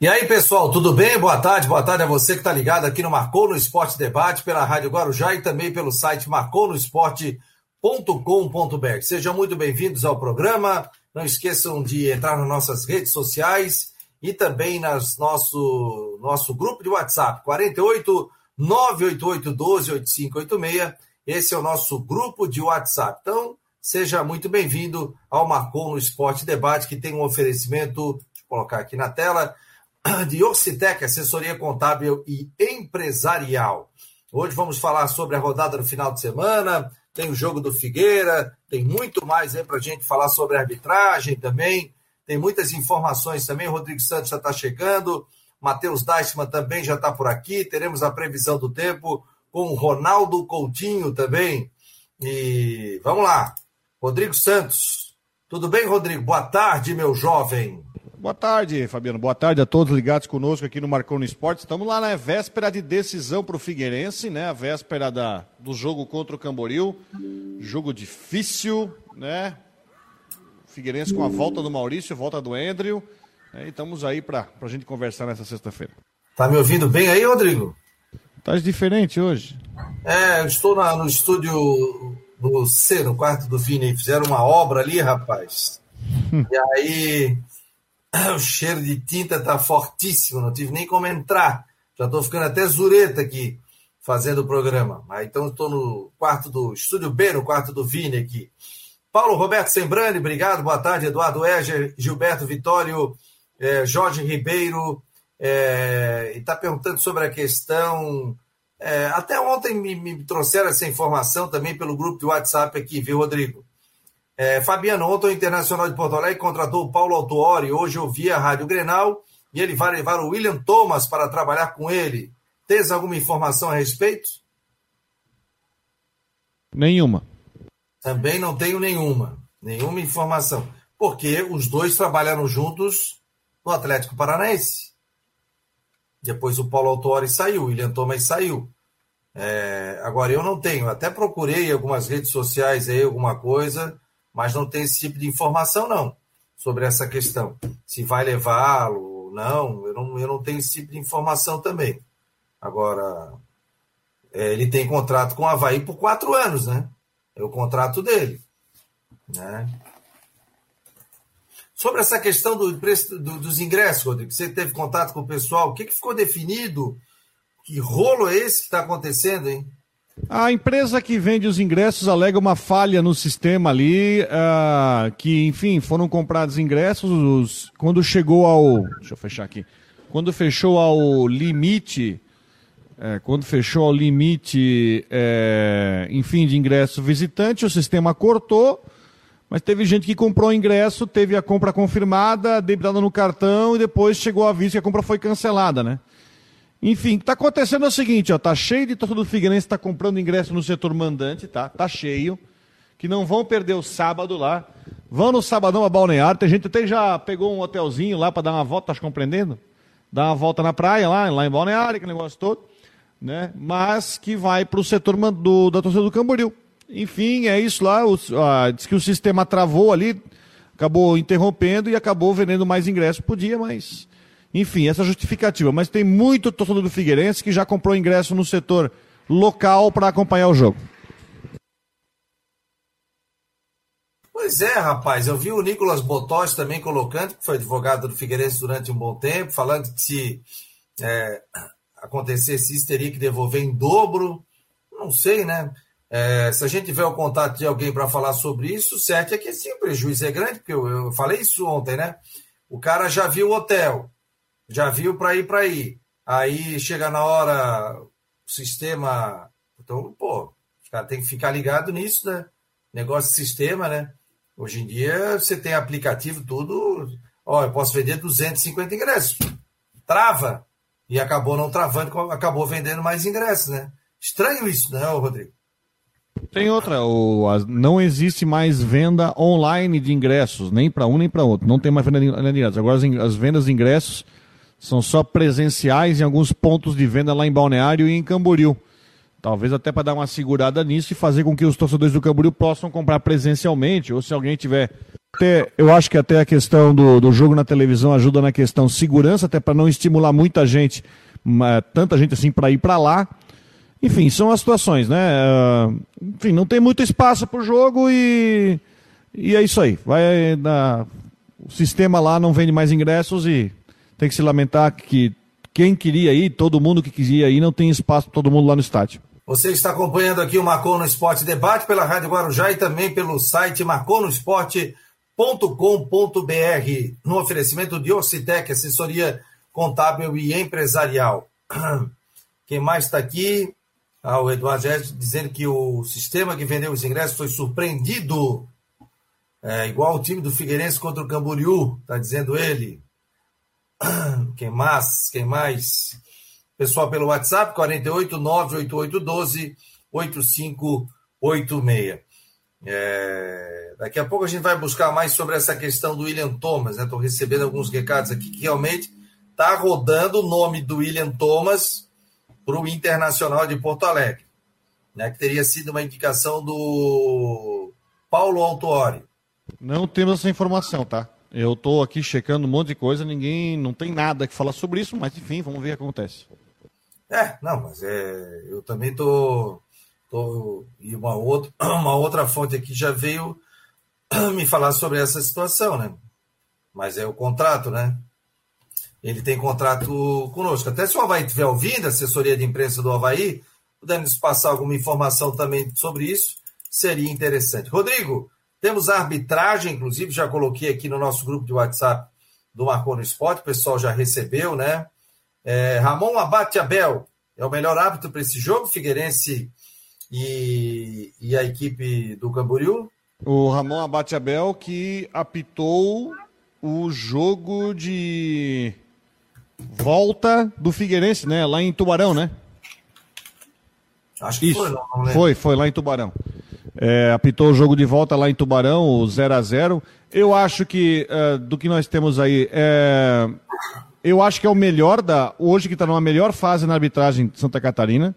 E aí, pessoal, tudo bem? Boa tarde, boa tarde a você que está ligado aqui no Marcou no Esporte Debate, pela Rádio Guarujá e também pelo site marconosport.com.br. Sejam muito bem-vindos ao programa. Não esqueçam de entrar nas nossas redes sociais e também nas nosso nosso grupo de WhatsApp, 48 988 12 8586. Esse é o nosso grupo de WhatsApp. Então, seja muito bem-vindo ao Marcou no Esporte Debate, que tem um oferecimento, deixa eu colocar aqui na tela, de Orcitec, assessoria contábil e empresarial. Hoje vamos falar sobre a rodada do final de semana, tem o jogo do Figueira, tem muito mais aí para a gente falar sobre arbitragem também, tem muitas informações também, o Rodrigo Santos já está chegando, Matheus Deichmann também já está por aqui, teremos a previsão do tempo com o Ronaldo Coutinho também. E vamos lá, Rodrigo Santos. Tudo bem, Rodrigo? Boa tarde, meu jovem. Boa tarde, Fabiano. Boa tarde a todos ligados conosco aqui no Marcou no Esporte. Estamos lá na véspera de decisão para o Figueirense, né? A véspera da, do jogo contra o Camboriú. Jogo difícil, né? Figueirense com a volta do Maurício, volta do Andrew. Né? E estamos aí para a gente conversar nessa sexta-feira. Tá me ouvindo bem aí, Rodrigo? Tá diferente hoje. É, eu estou na, no estúdio do C, no quarto do Vini. Fizeram uma obra ali, rapaz. e aí o cheiro de tinta tá fortíssimo, não tive nem como entrar. Já estou ficando até zureta aqui fazendo o programa. Então estou no quarto do Estúdio B, no quarto do Vini aqui. Paulo Roberto Sembrani, obrigado, boa tarde. Eduardo Eger, Gilberto Vitório, eh, Jorge Ribeiro, eh, está perguntando sobre a questão. Eh, até ontem me, me trouxeram essa informação também pelo grupo de WhatsApp aqui, viu, Rodrigo? É, Fabiano, ontem o Internacional de Porto Alegre contratou o Paulo Autuori, hoje eu vi a Rádio Grenal, e ele vai levar o William Thomas para trabalhar com ele. Tens alguma informação a respeito? Nenhuma. Também não tenho nenhuma. Nenhuma informação. Porque os dois trabalharam juntos no Atlético Paranaense. Depois o Paulo Autuori saiu, o William Thomas saiu. É, agora eu não tenho. Até procurei algumas redes sociais aí alguma coisa mas não tem esse tipo de informação, não, sobre essa questão. Se vai levá-lo, não, eu não, eu não tenho esse tipo de informação também. Agora, é, ele tem contrato com o Havaí por quatro anos, né? É o contrato dele. Né? Sobre essa questão do preço do, dos ingressos, Rodrigo, você teve contato com o pessoal, o que, que ficou definido? Que rolo é esse que está acontecendo, hein? A empresa que vende os ingressos alega uma falha no sistema ali, uh, que, enfim, foram comprados ingressos, os, quando chegou ao. Deixa eu fechar aqui. Quando fechou ao limite. É, quando fechou ao limite, é, enfim, de ingresso visitante, o sistema cortou, mas teve gente que comprou ingresso, teve a compra confirmada, debitada no cartão e depois chegou a aviso que a compra foi cancelada, né? Enfim, o que está acontecendo é o seguinte, ó, tá cheio de torcedor do Figueirense está comprando ingresso no setor mandante, tá? Tá cheio. Que não vão perder o sábado lá. Vão no sabadão a Balneário. Tem gente até já pegou um hotelzinho lá para dar uma volta, tá compreendendo? Dar uma volta na praia lá, lá em Balneário, aquele negócio todo, né? Mas que vai para o setor do, da torcida do Camboriú. Enfim, é isso lá. ah, diz que o sistema travou ali, acabou interrompendo e acabou vendendo mais ingressos por dia, mas enfim, essa justificativa. Mas tem muito torcedor do Figueirense que já comprou ingresso no setor local para acompanhar o jogo. Pois é, rapaz. Eu vi o Nicolas Botós também colocando, que foi advogado do Figueirense durante um bom tempo, falando que se é, acontecesse isso, teria que devolver em dobro. Não sei, né? É, se a gente tiver o contato de alguém para falar sobre isso, certo é que sim, o prejuízo é grande, porque eu, eu falei isso ontem, né? O cara já viu o hotel, já viu para ir para ir. Aí chega na hora, o sistema. Então, pô, têm que ficar ligado nisso, né? Negócio de sistema, né? Hoje em dia você tem aplicativo, tudo. Ó, eu posso vender 250 ingressos. Trava. E acabou não travando, acabou vendendo mais ingressos, né? Estranho isso, né, Rodrigo? Tem outra, o, não existe mais venda online de ingressos, nem para um nem para outro. Não tem mais venda de ingressos. Agora as, as vendas de ingressos são só presenciais em alguns pontos de venda lá em Balneário e em Camboriú. Talvez até para dar uma segurada nisso e fazer com que os torcedores do Camboriú possam comprar presencialmente, ou se alguém tiver. Até, eu acho que até a questão do, do jogo na televisão ajuda na questão segurança, até para não estimular muita gente, tanta gente assim, para ir para lá. Enfim, são as situações, né? Uh, enfim, não tem muito espaço para o jogo e, e é isso aí. Vai na, o sistema lá não vende mais ingressos e tem que se lamentar que quem queria ir, todo mundo que queria ir, não tem espaço para todo mundo lá no estádio. Você está acompanhando aqui o Marcou no Esporte Debate pela Rádio Guarujá e também pelo site marconosport.com.br, no oferecimento de Ocitec, assessoria contábil e empresarial. Quem mais está aqui? Ah, o Eduardo Gerson dizendo que o sistema que vendeu os ingressos foi surpreendido. É, igual o time do Figueirense contra o Camboriú, está dizendo ele. Quem mais? Quem mais? Pessoal pelo WhatsApp, 48 98812 8586. É, daqui a pouco a gente vai buscar mais sobre essa questão do William Thomas. Estou né? recebendo alguns recados aqui que realmente está rodando o nome do William Thomas para o Internacional de Porto Alegre, né, que teria sido uma indicação do Paulo Autuori. Não temos essa informação, tá? Eu estou aqui checando um monte de coisa, ninguém não tem nada que falar sobre isso, mas enfim, vamos ver o que acontece. É, não, mas é, eu também tô, tô e uma outra, uma outra fonte aqui já veio me falar sobre essa situação, né? Mas é o contrato, né? Ele tem contrato conosco. Até se o Havaí estiver ouvindo, a assessoria de imprensa do Havaí, puder nos passar alguma informação também sobre isso, seria interessante. Rodrigo, temos a arbitragem, inclusive, já coloquei aqui no nosso grupo de WhatsApp do Marcou no Esporte, o pessoal já recebeu, né? É, Ramon Abate Abel é o melhor árbitro para esse jogo, Figueirense e, e a equipe do Camboriú? O Ramon Abate Abel que apitou o jogo de volta do Figueirense, né? Lá em Tubarão, né? Acho que Isso. foi, não, não Foi, foi lá em Tubarão. É, apitou o jogo de volta lá em Tubarão, o 0 a 0 Eu acho que, uh, do que nós temos aí, é, eu acho que é o melhor da. Hoje que está numa melhor fase na arbitragem de Santa Catarina.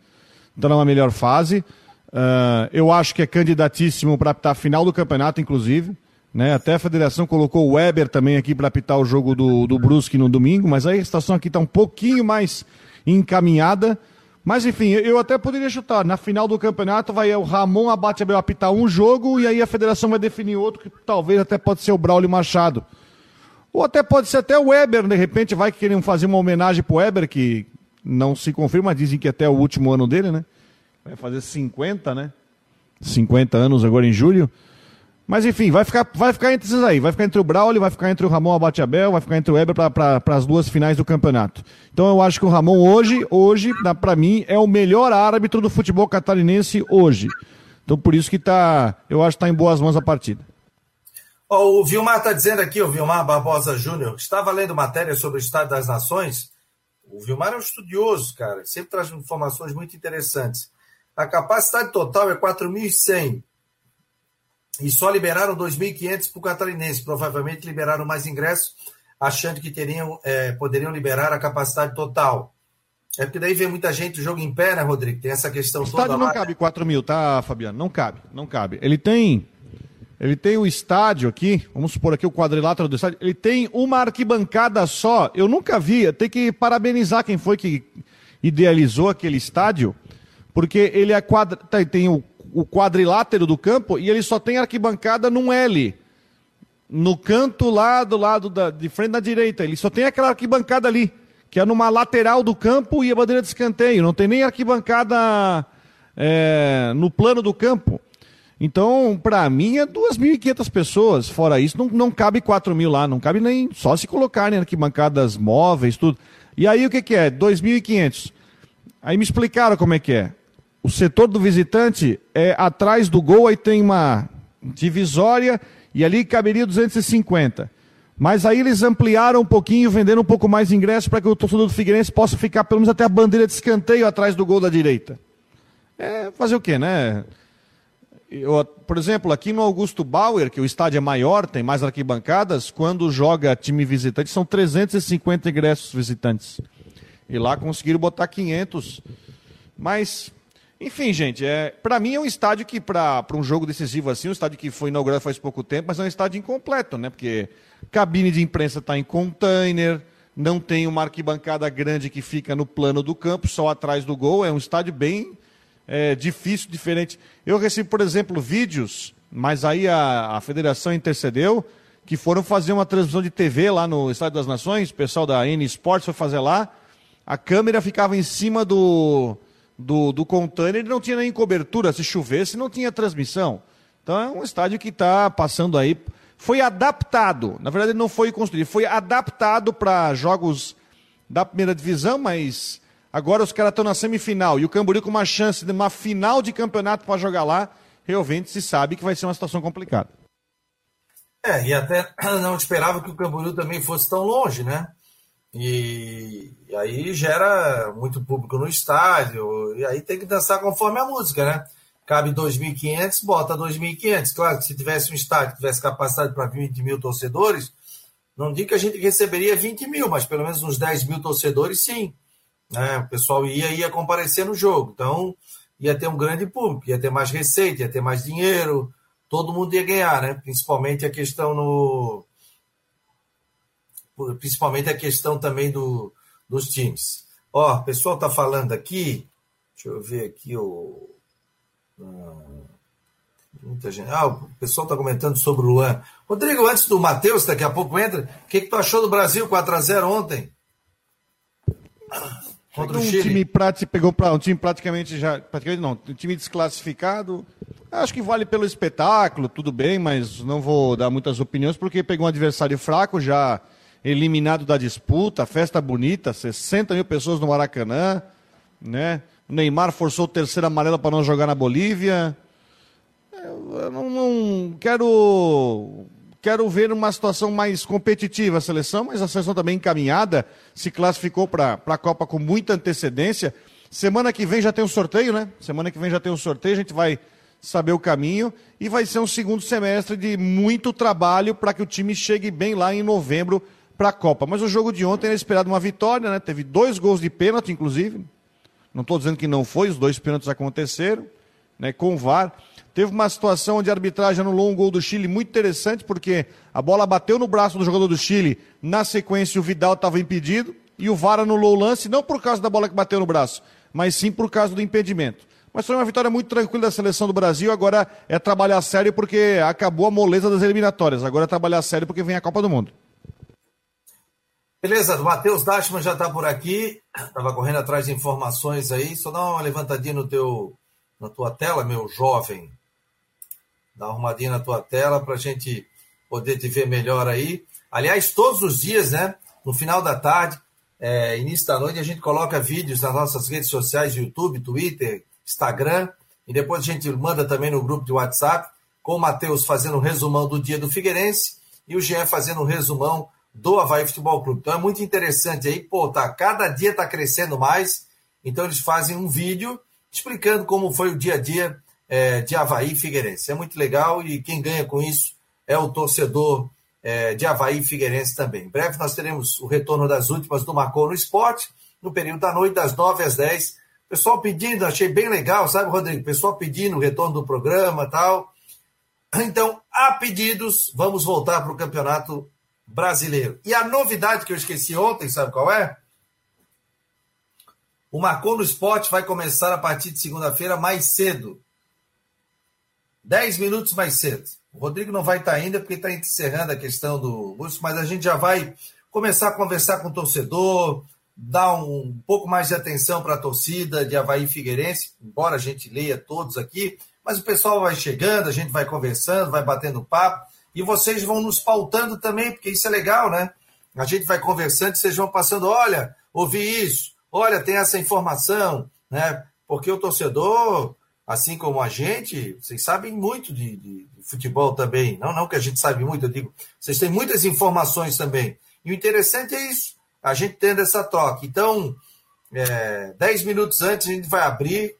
Está numa melhor fase. Uh, eu acho que é candidatíssimo para apitar a final do campeonato, inclusive. Né? Até a federação colocou o Weber também aqui para apitar o jogo do, do Brusque no domingo, mas aí a situação aqui está um pouquinho mais encaminhada. Mas enfim, eu até poderia chutar. Na final do campeonato vai o Ramon Abate Abel apitar um jogo e aí a federação vai definir outro, que talvez até pode ser o Braulio Machado. Ou até pode ser até o Weber, de repente vai querer fazer uma homenagem pro Weber, que não se confirma, dizem que até o último ano dele, né? Vai fazer 50, né? 50 anos agora em julho. Mas enfim, vai ficar, vai ficar entre esses aí. Vai ficar entre o Braulio, vai ficar entre o Ramon Abate-Abel, vai ficar entre o Weber para as duas finais do campeonato. Então eu acho que o Ramon hoje, hoje, para mim, é o melhor árbitro do futebol catarinense hoje. Então por isso que tá, eu acho que está em boas mãos a partida. Oh, o Vilmar está dizendo aqui, o Vilmar Barbosa Júnior, estava lendo matéria sobre o Estado das Nações. O Vilmar é um estudioso, cara, sempre traz informações muito interessantes. A capacidade total é 4.100 e só liberaram 2.500 para o catarinense. Provavelmente liberaram mais ingressos, achando que teriam, é, poderiam liberar a capacidade total. É porque daí vem muita gente, o jogo em pé, né, Rodrigo? Tem essa questão o toda. O estádio não lá. cabe 4 mil, tá, Fabiano? Não cabe, não cabe. Ele tem ele tem o estádio aqui, vamos supor aqui o quadrilátero do estádio, ele tem uma arquibancada só. Eu nunca vi, tem que parabenizar quem foi que idealizou aquele estádio, porque ele é quadra, tá, tem o, o quadrilátero do campo e ele só tem arquibancada num L. No canto lá do lado da, de frente da direita, ele só tem aquela arquibancada ali, que é numa lateral do campo e a bandeira de escanteio. Não tem nem arquibancada é, no plano do campo. Então, para mim, é 2.500 pessoas. Fora isso, não, não cabe 4 mil lá. Não cabe nem só se colocarem arquibancadas móveis, tudo. E aí, o que, que é? 2.500. Aí me explicaram como é que é. O setor do visitante é atrás do gol, aí tem uma divisória e ali caberia 250. Mas aí eles ampliaram um pouquinho, venderam um pouco mais ingressos para que o torcedor do Figueirense possa ficar pelo menos até a bandeira de escanteio atrás do gol da direita. É fazer o quê, né? Eu, por exemplo, aqui no Augusto Bauer, que o estádio é maior, tem mais arquibancadas, quando joga time visitante, são 350 ingressos visitantes. E lá conseguiram botar 500. Mas Enfim, gente, é, para mim é um estádio que, para um jogo decisivo assim, um estádio que foi inaugurado faz pouco tempo, mas é um estádio incompleto, né? Porque cabine de imprensa está em container, não tem uma arquibancada grande que fica no plano do campo, só atrás do gol. É um estádio bem é, difícil, diferente. Eu recebi, por exemplo, vídeos, mas aí a, a federação intercedeu, que foram fazer uma transmissão de TV lá no Estádio das Nações, o pessoal da N Sports foi fazer lá, a câmera ficava em cima do, do, do container e não tinha nem cobertura, se chovesse não tinha transmissão. Então é um estádio que está passando aí foi adaptado. Na verdade, não foi construído, foi adaptado para jogos da primeira divisão, mas agora os caras estão na semifinal e o Camboriú com uma chance de uma final de campeonato para jogar lá, realmente se sabe que vai ser uma situação complicada. É, e até não esperava que o Camboriú também fosse tão longe, né? E, e aí gera muito público no estádio, e aí tem que dançar conforme a música, né? cabe 2.500, bota 2.500. Claro que se tivesse um estádio que tivesse capacidade para 20 mil torcedores, não digo que a gente receberia 20 mil, mas pelo menos uns 10 mil torcedores, sim. Né? O pessoal ia ia comparecer no jogo. Então, ia ter um grande público, ia ter mais receita, ia ter mais dinheiro, todo mundo ia ganhar, né? Principalmente a questão no. Principalmente a questão também do, dos times. Ó, o pessoal está falando aqui, deixa eu ver aqui o. Muita gente. Ah, o pessoal está comentando sobre o Luan. Rodrigo, antes do Matheus, daqui a pouco entra, o que, que tu achou do Brasil 4x0 ontem? Contra um o Chile. time prático pegou para um time praticamente já, praticamente não, um time desclassificado. Acho que vale pelo espetáculo, tudo bem, mas não vou dar muitas opiniões porque pegou um adversário fraco já eliminado da disputa, festa bonita, 60 mil pessoas no Maracanã, né? O Neymar forçou o terceiro amarelo para não jogar na Bolívia. Eu não, não, quero quero ver uma situação mais competitiva a seleção, mas a seleção também encaminhada, se classificou para a Copa com muita antecedência. Semana que vem já tem um sorteio, né? Semana que vem já tem um sorteio, a gente vai saber o caminho e vai ser um segundo semestre de muito trabalho para que o time chegue bem lá em novembro para a Copa. Mas o jogo de ontem era esperado uma vitória, né? Teve dois gols de pênalti, inclusive. Não estou dizendo que não foi, os dois pênaltis aconteceram, né, com o VAR. Teve uma situação onde a arbitragem anulou um gol do Chile muito interessante, porque a bola bateu no braço do jogador do Chile, na sequência o Vidal estava impedido, e o VAR anulou o lance, não por causa da bola que bateu no braço, mas sim por causa do impedimento. Mas foi uma vitória muito tranquila da seleção do Brasil. Agora é trabalhar sério porque acabou a moleza das eliminatórias. Agora é trabalhar sério porque vem a Copa do Mundo. Beleza, o Matheus Dashman já está por aqui. Estava correndo atrás de informações aí. Só dá uma levantadinha no teu, na tua tela, meu jovem. Dá uma arrumadinha na tua tela para a gente poder te ver melhor aí. Aliás, todos os dias, né? No final da tarde, é, início da noite, a gente coloca vídeos nas nossas redes sociais, YouTube, Twitter, Instagram. E depois a gente manda também no grupo de WhatsApp, com o Matheus fazendo um resumão do dia do Figueirense e o Jean fazendo um resumão do Havaí Futebol Clube. Então é muito interessante aí, pô, tá, cada dia está crescendo mais, então eles fazem um vídeo explicando como foi o dia a dia é, de Havaí Figueirense. É muito legal e quem ganha com isso é o torcedor é, de Havaí Figueirense também. Em breve nós teremos o retorno das últimas do Marcou no Esporte, no período da noite, das 9 às 10. Pessoal pedindo, achei bem legal, sabe, Rodrigo? Pessoal pedindo o retorno do programa tal. Então, há pedidos, vamos voltar para o campeonato brasileiro. E a novidade que eu esqueci ontem, sabe qual é? O Marcou no Esporte vai começar a partir de segunda-feira mais cedo. 10 minutos mais cedo. O Rodrigo não vai estar ainda porque está encerrando a questão do Lúcio, mas a gente já vai começar a conversar com o torcedor, dar um pouco mais de atenção para a torcida de Havaí Figueirense, embora a gente leia todos aqui, mas o pessoal vai chegando, a gente vai conversando, vai batendo papo e vocês vão nos pautando também, porque isso é legal, né? A gente vai conversando e vocês vão passando, olha, ouvi isso, olha, tem essa informação, né? Porque o torcedor, assim como a gente, vocês sabem muito de, de, de futebol também. Não, não que a gente sabe muito, eu digo, vocês têm muitas informações também. E o interessante é isso, a gente tendo essa troca. Então, é, 10 minutos antes a gente vai abrir,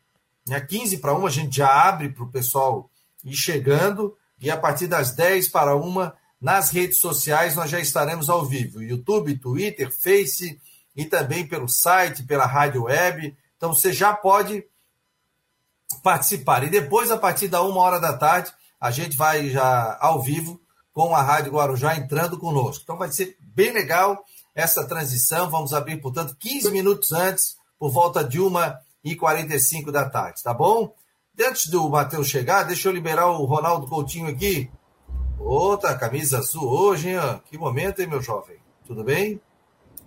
né, 15 para 1 a gente já abre para o pessoal ir chegando e a partir das 10 para uma, nas redes sociais, nós já estaremos ao vivo: YouTube, Twitter, Face e também pelo site, pela rádio web. Então você já pode participar. E depois, a partir da uma hora da tarde, a gente vai já ao vivo com a Rádio Guarujá entrando conosco. Então vai ser bem legal essa transição. Vamos abrir, portanto, 15 minutos antes, por volta de 1h45 da tarde, tá bom? Antes do Matheus chegar, deixa eu liberar o Ronaldo Coutinho aqui. Outra camisa azul hoje, hein? Que momento, hein, meu jovem? Tudo bem?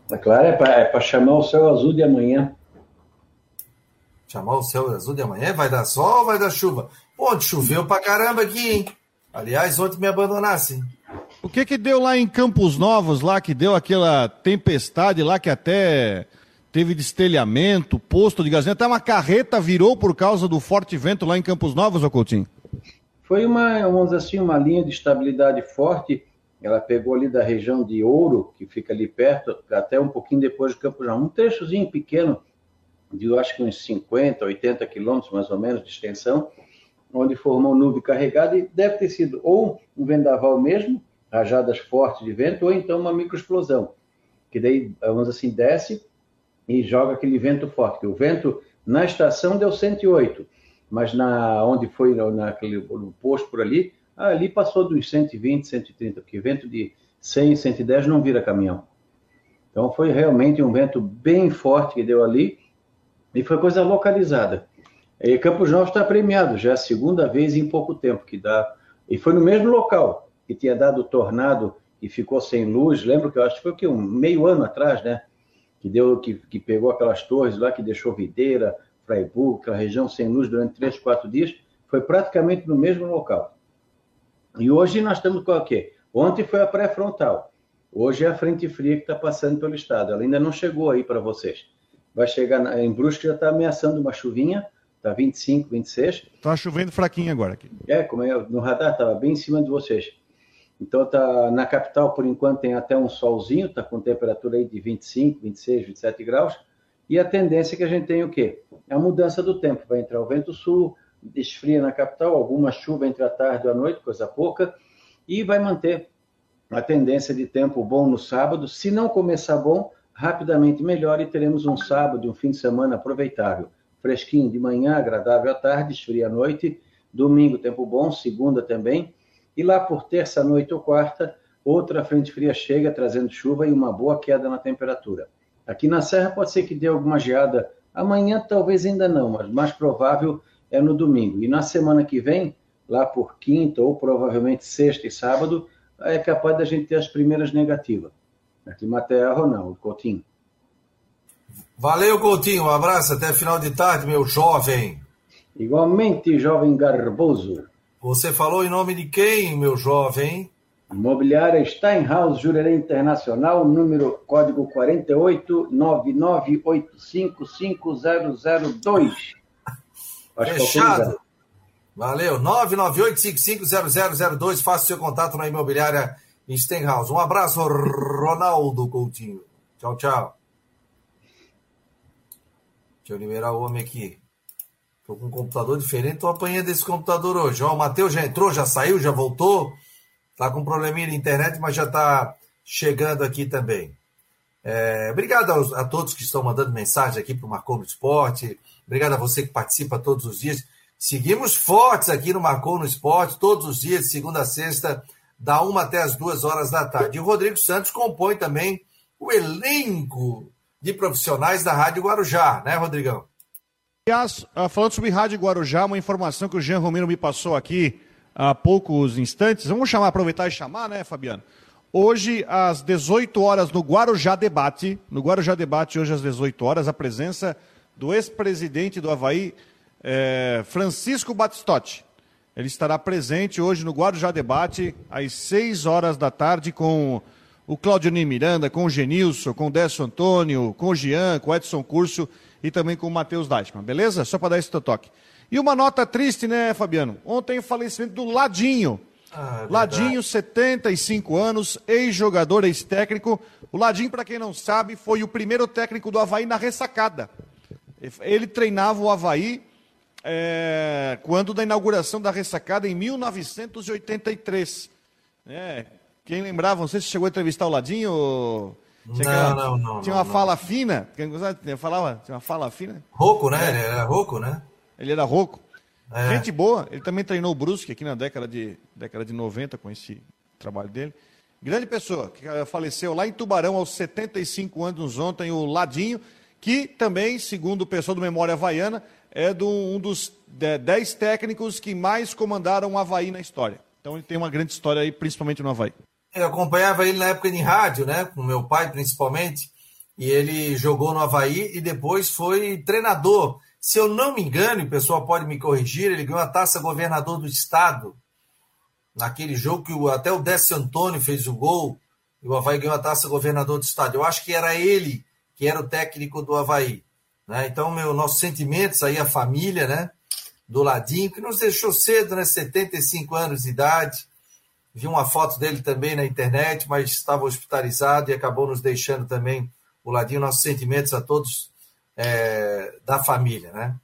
Tá claro, é para é chamar o céu azul de amanhã. Chamar o céu azul de amanhã? Vai dar sol ou vai dar chuva? Pô, choveu pra caramba aqui, hein? Aliás, ontem me abandonasse. O que que deu lá em Campos Novos, lá que deu aquela tempestade lá que até teve destelhamento, posto de gasolina, até uma carreta virou por causa do forte vento lá em Campos Novos, ô Coutinho? Foi uma, vamos assim, uma linha de estabilidade forte. Ela pegou ali da região de Ouro, que fica ali perto, até um pouquinho depois de Campos Novos. Um trechozinho pequeno, de eu acho que uns 50, 80 quilômetros mais ou menos de extensão, onde formou nuvem carregada e deve ter sido ou um vendaval mesmo, rajadas fortes de vento, ou então uma microexplosão, que daí, vamos assim, desce e joga aquele vento forte. O vento na estação deu 108, mas na onde foi naquele no posto por ali, ali passou dos 120, 130, porque vento de 100, 110 não vira caminhão. Então foi realmente um vento bem forte que deu ali e foi coisa localizada. E Campos Novos está premiado, já é a segunda vez em pouco tempo que dá. E foi no mesmo local que tinha dado tornado e ficou sem luz. Lembro que eu acho que foi o quê? um meio ano atrás, né? Que deu, que, que pegou aquelas torres lá, que deixou Videira, Freiburg, aquela região sem luz durante três, quatro dias. Foi praticamente no mesmo local. E hoje nós estamos com o quê? Ontem foi a pré-frontal. Hoje é a frente fria que está passando pelo estado. Ela ainda não chegou aí para vocês. Vai chegar em Brusque, já está ameaçando uma chuvinha Tá 25, 26. Tá chovendo fraquinho agora aqui. É, como é, no radar estava bem em cima de vocês. Então tá na capital por enquanto tem até um solzinho, tá com temperatura aí de 25, 26, 27 graus. E a tendência é que a gente tem o quê? É a mudança do tempo. Vai entrar o vento sul, esfria na capital, alguma chuva entre a tarde e a noite, coisa pouca, e vai manter a tendência de tempo bom no sábado. Se não começar bom, rapidamente melhora e teremos um sábado, um fim de semana aproveitável fresquinho de manhã, agradável à tarde, esfria à noite. Domingo, tempo bom, segunda também. E lá por terça, noite ou quarta, outra frente fria chega trazendo chuva e uma boa queda na temperatura. Aqui na Serra pode ser que dê alguma geada amanhã, talvez ainda não, mas mais provável é no domingo. E na semana que vem, lá por quinta ou provavelmente sexta e sábado, é capaz da gente ter as primeiras negativas. Aqui Matéria Ronaldo Coutinho. Valeu, Coutinho. Um abraço. Até final de tarde, meu jovem. Igualmente, jovem garboso. Você falou em nome de quem, meu jovem? Imobiliária Steinhaus Jurerê Internacional, número código 48998550002. Fechado. Valeu. 998550002. Faça seu contato na imobiliária Steinhaus. Um abraço, Ronaldo Coutinho. Tchau, tchau. Deixa eu liberar o homem aqui. Tô com um computador diferente, tô apanhando esse computador hoje. Ó, o Matheus já entrou, já saiu, já voltou. Tá com um probleminha de internet, mas já tá chegando aqui também. É, obrigado aos, a todos que estão mandando mensagem aqui para o Marcou no Esporte. Obrigado a você que participa todos os dias. Seguimos fortes aqui no Marcou no Esporte, todos os dias, de segunda a sexta, da uma até as duas horas da tarde. E o Rodrigo Santos compõe também o elenco de profissionais da Rádio Guarujá, né, Rodrigão? Aliás, ah, falando sobre Rádio Guarujá, uma informação que o Jean Romero me passou aqui há poucos instantes. Vamos chamar, aproveitar e chamar, né, Fabiano? Hoje, às 18 horas, no Guarujá Debate, no Guarujá Debate, hoje às 18 horas, a presença do ex-presidente do Havaí, eh, Francisco Batistotti. Ele estará presente hoje no Guarujá Debate, às 6 horas da tarde, com o Claudionir Miranda, com o Genilson, com o Décio Antônio, com o Jean, com o Edson Curso e também com o Matheus Deichmann, beleza? Só para dar esse toque. E uma nota triste, né, Fabiano? Ontem o falecimento do Ladinho. Ah, é Ladinho, 75 anos, ex-jogador, ex-técnico. O Ladinho, para quem não sabe, foi o primeiro técnico do Havaí na ressacada. Ele treinava o Havaí é, quando da inauguração da ressacada em 1983. É, quem lembrava, não sei se chegou a entrevistar o Ladinho. Tinha não, aquela, não, não. Tinha uma não, fala não. fina. Quem falava? Tinha uma fala fina. Rouco, né? É. Ele era rouco, né? Ele era rouco. É. Gente boa, ele também treinou o Brusque aqui na década de, década de 90 com esse trabalho dele. Grande pessoa, que faleceu lá em Tubarão aos 75 anos ontem, o Ladinho, que também, segundo o pessoal do Memória Havaiana, é do, um dos dez técnicos que mais comandaram o Havaí na história. Então ele tem uma grande história aí, principalmente no Havaí. Eu acompanhava ele na época de rádio, né? Com meu pai, principalmente. E ele jogou no Havaí e depois foi treinador. Se eu não me engano, e o pessoal pode me corrigir, ele ganhou a taça governador do estado. Naquele jogo que o, até o Décio Antônio fez o gol. E o Havaí ganhou a taça governador do estado. Eu acho que era ele que era o técnico do Havaí. Né? Então, meu, nossos sentimentos aí, a família, né? Do Ladinho, que nos deixou cedo, né? 75 anos de idade Vi uma foto dele também na internet, mas estava hospitalizado e acabou nos deixando também o ladinho. Nossos sentimentos a todos é, da família, né?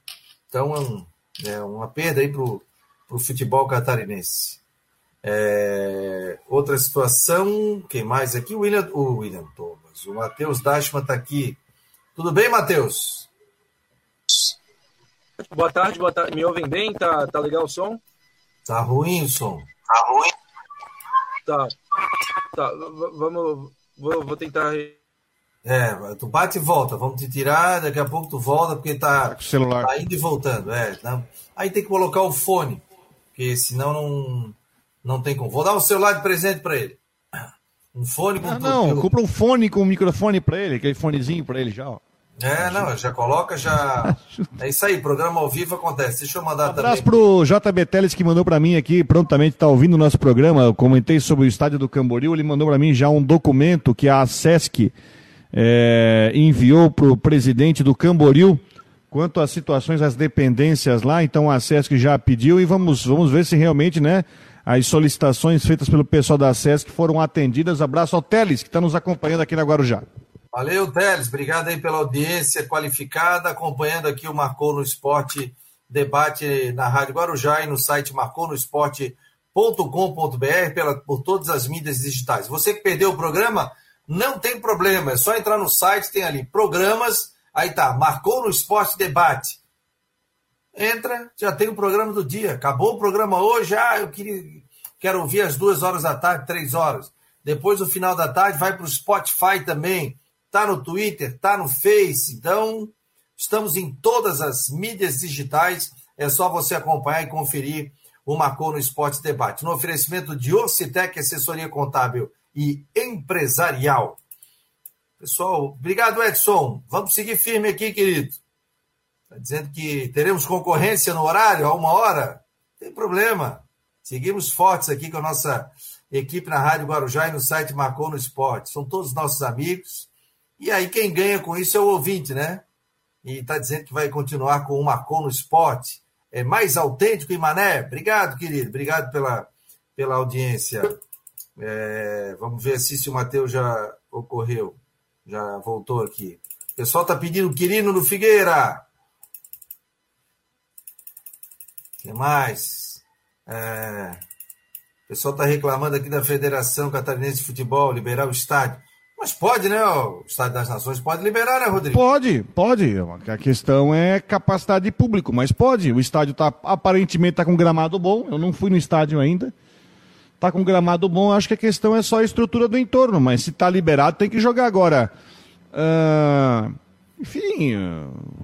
Então, é, um, é uma perda aí para o futebol catarinense. É, outra situação, quem mais aqui? O William, o William Thomas. O Matheus Dashman está aqui. Tudo bem, Matheus? Boa tarde, boa tarde. Me ouvem bem? Tá, tá legal o som? Tá ruim o som. Tá ruim. Tá. Tá, vamos. Vou, vou tentar. É, tu bate e volta, vamos te tirar, daqui a pouco tu volta, porque tá, tá celular. tá indo e voltando. É, não. Aí tem que colocar o fone, porque senão não, não tem como. Vou dar o celular de presente para ele. Um fone com ah, tudo. Não, compra um fone com um microfone para ele, aquele fonezinho para ele já, ó. É, não, já coloca, já. É isso aí, programa ao vivo acontece. Deixa eu mandar um abraço também. pro JB Teles que mandou para mim aqui, prontamente está ouvindo o nosso programa. Eu comentei sobre o estádio do Camboriú. Ele mandou para mim já um documento que a SESC é, enviou pro presidente do Camboriú quanto às situações, às dependências lá. Então a SESC já pediu e vamos, vamos ver se realmente, né? As solicitações feitas pelo pessoal da SESC foram atendidas. Abraço ao Teles, que está nos acompanhando aqui na Guarujá. Valeu, Teles. Obrigado aí pela audiência qualificada, acompanhando aqui o Marcou no Esporte debate na Rádio Guarujá e no site marconosport.com.br pela, por todas as mídias digitais. Você que perdeu o programa, não tem problema, é só entrar no site, tem ali programas, aí tá, Marcou no Esporte Debate. Entra, já tem o programa do dia. Acabou o programa hoje, ah, eu queria, quero ouvir às duas horas da tarde, três horas. Depois, no final da tarde, vai para o Spotify também tá no Twitter, tá no Face. Então, estamos em todas as mídias digitais. É só você acompanhar e conferir o Marcou no Esporte Debate. No oferecimento de Orcitec, assessoria contábil e empresarial. Pessoal, obrigado, Edson. Vamos seguir firme aqui, querido. Está dizendo que teremos concorrência no horário, a uma hora? Não tem problema. Seguimos fortes aqui com a nossa equipe na Rádio Guarujá e no site Marcou no Esporte. São todos nossos amigos. E aí quem ganha com isso é o ouvinte, né? E está dizendo que vai continuar com o Marcon no esporte. É mais autêntico e mané. Obrigado, querido. Obrigado pela, pela audiência. É, vamos ver se o Matheus já ocorreu. Já voltou aqui. O pessoal está pedindo Quirino no Figueira. O que mais? É, o pessoal está reclamando aqui da Federação Catarinense de Futebol, liberar o estádio. Mas pode, né? O Estádio das Nações pode liberar, né, Rodrigo? Pode, pode. A questão é capacidade de público, mas pode. O estádio tá aparentemente está com gramado bom. Eu não fui no estádio ainda. Está com gramado bom. Acho que a questão é só a estrutura do entorno, mas se está liberado tem que jogar agora. Uh, enfim,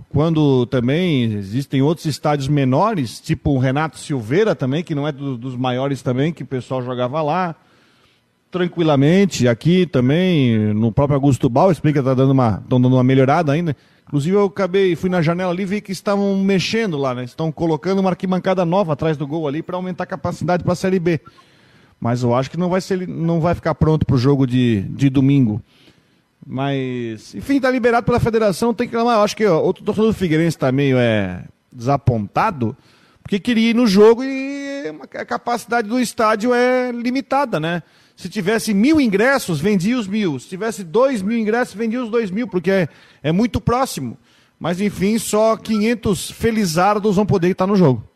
quando também existem outros estádios menores, tipo o Renato Silveira também, que não é do, dos maiores também, que o pessoal jogava lá tranquilamente. Aqui também, no próprio Augusto Bal, explica que tá dando uma, estão dando uma melhorada ainda. Inclusive eu acabei, fui na janela ali e vi que estavam mexendo lá, né? Estão colocando uma arquibancada nova atrás do gol ali para aumentar a capacidade para a Série B. Mas eu acho que não vai ser, não vai ficar pronto para o jogo de, de domingo. Mas, enfim, tá liberado pela federação, tem que reclamar. Eu acho que ó, outro torcedor do Figueirense está meio é, desapontado, porque queria ir no jogo e a capacidade do estádio é limitada, né? Se tivesse mil ingressos, vendia os mil. Se tivesse dois mil ingressos, vendia os dois mil, porque é, é muito próximo. Mas enfim, só 500 felizardos vão poder estar no jogo.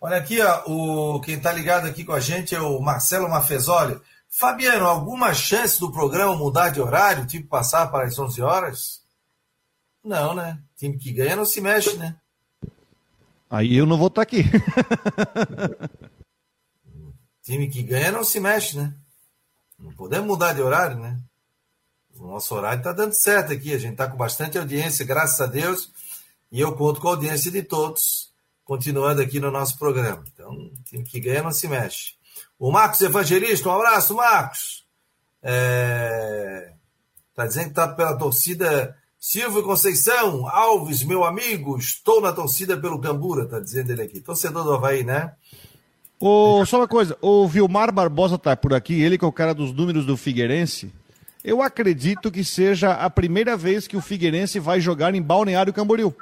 Olha aqui, ó, o, quem está ligado aqui com a gente é o Marcelo Mafezoli. Fabiano, alguma chance do programa mudar de horário, tipo passar para as 11 horas? Não, né? Time que ganha não se mexe, né? Aí eu não vou estar aqui. Time que ganha não se mexe, né? Não podemos mudar de horário, né? O nosso horário está dando certo aqui. A gente está com bastante audiência, graças a Deus. E eu conto com a audiência de todos, continuando aqui no nosso programa. Então, time que ganha não se mexe. O Marcos Evangelista, um abraço, Marcos. É... Tá dizendo que tá pela torcida Silvio Conceição, Alves, meu amigo, estou na torcida pelo Cambura, tá dizendo ele aqui. Torcedor do Havaí, né? Ô, só uma coisa, o Vilmar Barbosa tá por aqui, ele que é o cara dos números do Figueirense. Eu acredito que seja a primeira vez que o Figueirense vai jogar em Balneário Camboriú.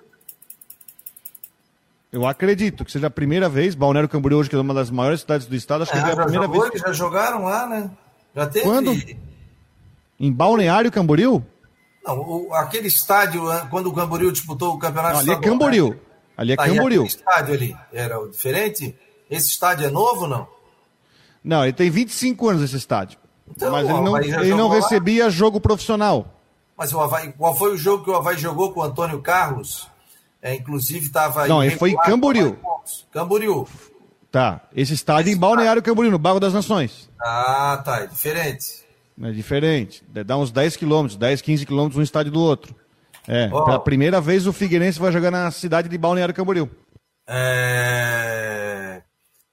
Eu acredito que seja a primeira vez. Balneário Camboriú hoje que é uma das maiores cidades do estado, acho que é, é a primeira jogou, vez. Que... Já jogaram lá, né? Já teve. Quando? Em Balneário Camboriú? Não, o, aquele estádio, quando o Camboriú disputou o campeonato Não, ali é Camboriú. Né? Ali é Camboriú. Aquele estádio ali era diferente? Esse estádio é novo não? Não, ele tem 25 anos esse estádio. Então, mas ele não, ele não recebia jogo profissional. Mas o Havaí, qual foi o jogo que o Havaí jogou com o Antônio Carlos? É, inclusive estava. Não, ele foi em Camboriú. Camboriú. Tá. Esse estádio esse em Balneário Camboriú, no Bairro das Nações. Ah, tá. É diferente. É diferente. Dá uns 10 quilômetros, 10, 15 quilômetros um estádio do outro. É, oh. pela primeira vez o Figueirense vai jogar na cidade de Balneário Camboriú. É...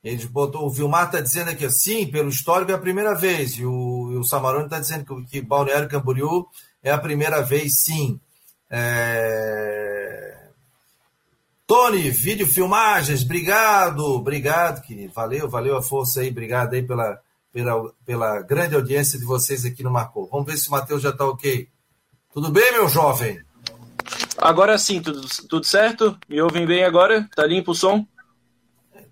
Ele botou, o Vilmar está dizendo aqui assim, pelo histórico é a primeira vez. E o, e o Samarone está dizendo que, que Balneário Camboriú é a primeira vez, sim. É... Tony, vídeo filmagens, obrigado, obrigado, que valeu, valeu a força aí, obrigado aí pela, pela, pela grande audiência de vocês aqui no Marcou. Vamos ver se o Matheus já está ok. Tudo bem, meu jovem? Agora sim, tudo, tudo certo? Me ouvem bem agora? Tá limpo o som?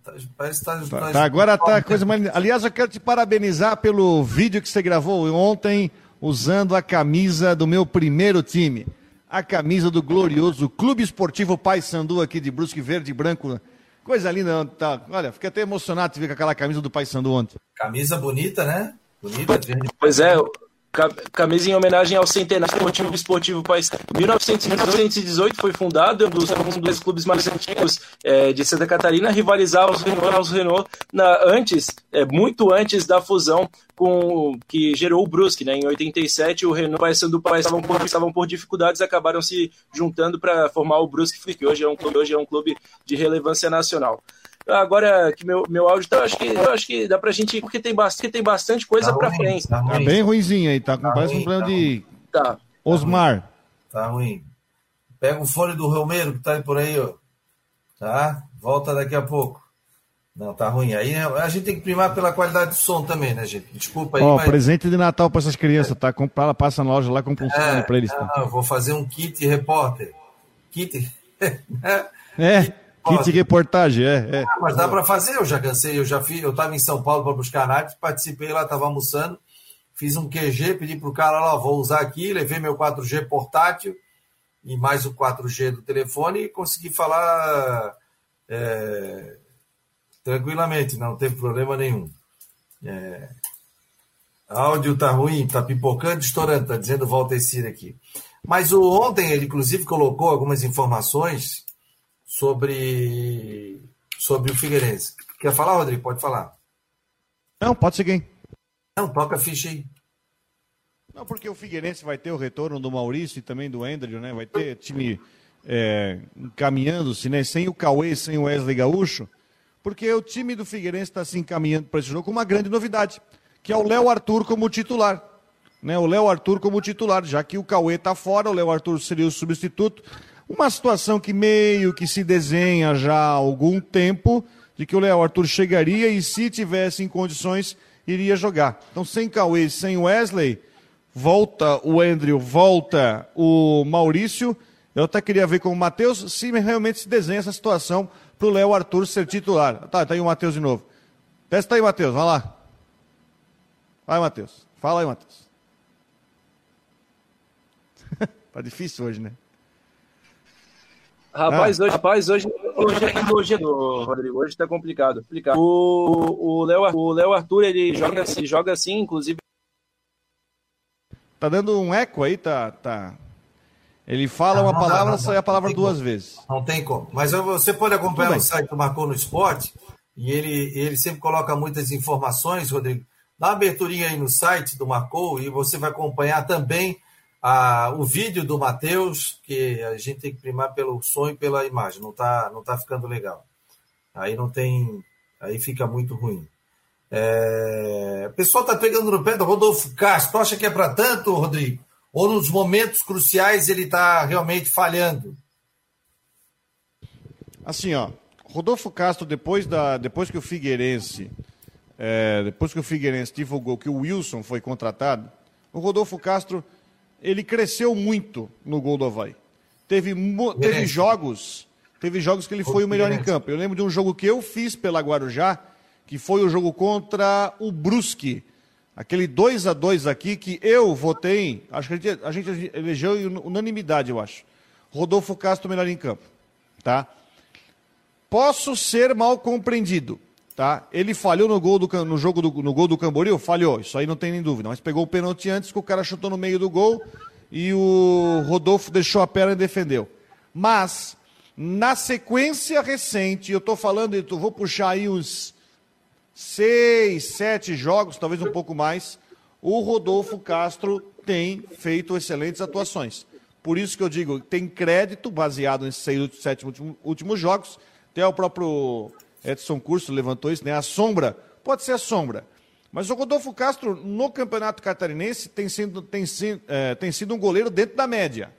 Tá, parece tá, tá, tá, agora tá coisa mais. Aliás, eu quero te parabenizar pelo vídeo que você gravou ontem usando a camisa do meu primeiro time. A camisa do glorioso Clube Esportivo Paysandu aqui de Brusque Verde e Branco. Coisa linda, tá. Olha, fiquei até emocionado de ver com aquela camisa do Paysandu ontem. Camisa bonita, né? Bonita, Pois é, Camisa em homenagem ao centenário esportivo esportivo país. 1918 foi fundado, um dos, um dos clubes mais antigos é, de Santa Catarina, rivalizava os Renault, Renault na, antes, é, muito antes da fusão com que gerou o Brusque. Né? Em 87, o Renault e o Paysandu estavam por, estavam por dificuldades acabaram se juntando para formar o Brusque, que hoje é, um, hoje é um clube de relevância nacional. Agora que meu, meu áudio tá, acho que, acho que dá pra gente ir, porque tem bastante, tem bastante coisa tá pra ruim, frente. Tá, tá, bem ruimzinho aí, tá com tá parece ruim, um problema tá de tá. Osmar. Tá ruim. Pega o fone do Romero que tá por aí, ó. Tá? Volta daqui a pouco. Não, tá ruim. Aí né, a gente tem que primar pela qualidade do som também, né, gente? Desculpa aí. Ó, mas... presente de Natal para essas crianças, tá? Compra, passa na loja lá, compra um é, pra eles. Tá? Não, eu vou fazer um kit repórter. Kit. é. Kit de reportagem, é. é. Ah, mas dá para fazer, eu já cansei, eu já fiz, eu estava em São Paulo para buscar naipes, participei lá, estava almoçando, fiz um QG, pedi pro cara lá, vou usar aqui, levei meu 4G portátil e mais o 4G do telefone e consegui falar é, tranquilamente, não teve problema nenhum. É, áudio tá ruim, tá pipocando, estourando, tá dizendo volta esse aqui. Mas o, ontem ele inclusive colocou algumas informações sobre, sobre o Figueirense. Quer falar, Rodrigo? Pode falar. Não, pode seguir. Não, toca a ficha aí. Não, porque o Figueirense vai ter o retorno do Maurício e também do Andrew, né? Vai ter time é, encaminhando-se, né? Sem o Cauê, sem o Wesley Gaúcho. Porque o time do Figueirense está se encaminhando para esse jogo com uma grande novidade, que é o Léo Arthur como titular. Né, o Léo Arthur como titular, já que o Cauê está fora, o Léo Arthur seria o substituto. Uma situação que meio que se desenha já há algum tempo, de que o Léo Arthur chegaria e, se tivesse em condições, iria jogar. Então, sem Cauê, sem Wesley, volta o Andrew, volta o Maurício. Eu até queria ver com o Matheus se realmente se desenha essa situação para o Léo Arthur ser titular. Tá, tá aí o Matheus de novo. Testa aí, Matheus, vai lá. Vai, Matheus. Fala aí, Matheus. tá difícil hoje, né? Rapaz, ah. hoje, rapaz, hoje, hoje, é hoje, Rodrigo, hoje tá complicado. complicado. O Léo o Léo Arthur, ele joga, ele joga assim, inclusive. Tá dando um eco aí, tá, tá. Ele fala uma não, palavra, não, não, sai a palavra duas como. vezes. Não tem como. Mas você pode acompanhar o site do Marcou no Esporte e ele, ele sempre coloca muitas informações, Rodrigo. Dá uma aberturinha aí no site do Marcou e você vai acompanhar também a, o vídeo do Matheus, que a gente tem que primar pelo som e pela imagem. Não está não tá ficando legal. Aí não tem. Aí fica muito ruim. É, o pessoal está pegando no pé do Rodolfo Castro. Acha que é para tanto, Rodrigo? Ou nos momentos cruciais ele está realmente falhando? Assim, ó, Rodolfo Castro, depois, da, depois que o Figueirense, é, depois que o Figueirense divulgou que o Wilson foi contratado, o Rodolfo Castro, ele cresceu muito no gol do Havaí. Teve, teve jogos, teve jogos que ele foi o melhor em campo. Eu lembro de um jogo que eu fiz pela Guarujá, que foi o jogo contra o Brusque. Aquele 2 a 2 aqui que eu votei, acho que a gente, a gente elegeu em unanimidade, eu acho. Rodolfo Castro melhor em campo, tá? Posso ser mal compreendido, tá? Ele falhou no gol do no jogo do, no gol do Camboriú, falhou, isso aí não tem nem dúvida. Mas pegou o pênalti antes que o cara chutou no meio do gol e o Rodolfo deixou a perna e defendeu. Mas na sequência recente, eu tô falando, tô- vou puxar aí uns seis, sete jogos, talvez um pouco mais, o Rodolfo Castro tem feito excelentes atuações. Por isso que eu digo, tem crédito baseado nesses seis, sete últimos, últimos jogos. Até o próprio Edson Curso levantou isso, né? A sombra, pode ser a sombra. Mas o Rodolfo Castro, no Campeonato Catarinense, tem sido, tem, eh, tem sido um goleiro dentro da média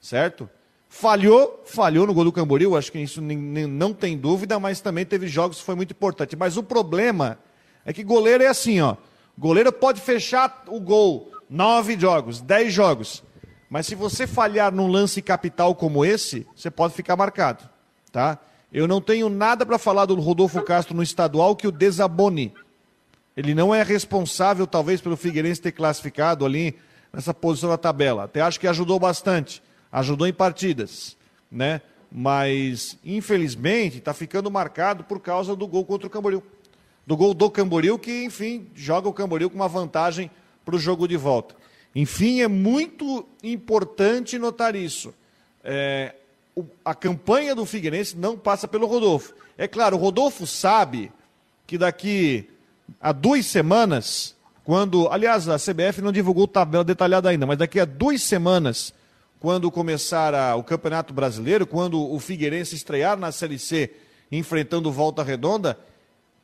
certo? Falhou, falhou no gol do Camboriú, acho que isso não tem dúvida, mas também teve jogos que foi muito importante. Mas o problema é que goleiro é assim, ó. Goleiro pode fechar o gol nove jogos, dez jogos. Mas se você falhar num lance capital como esse, você pode ficar marcado, tá? Eu não tenho nada para falar do Rodolfo Castro no estadual que o desabone. Ele não é responsável, talvez, pelo Figueirense ter classificado ali nessa posição na tabela. Até acho que ajudou bastante. Ajudou em partidas, né? Mas, infelizmente, está ficando marcado por causa do gol contra o Camboriú. Do gol do Camboriú, que, enfim, joga o Camboriú com uma vantagem para o jogo de volta. Enfim, é muito importante notar isso. É, a campanha do Figueirense não passa pelo Rodolfo. É claro, o Rodolfo sabe que daqui a duas semanas, quando. Aliás, a CBF não divulgou tabela detalhada ainda, mas daqui a duas semanas, quando começar a- o Campeonato Brasileiro, quando o Figueirense estrear na Série C enfrentando Volta Redonda,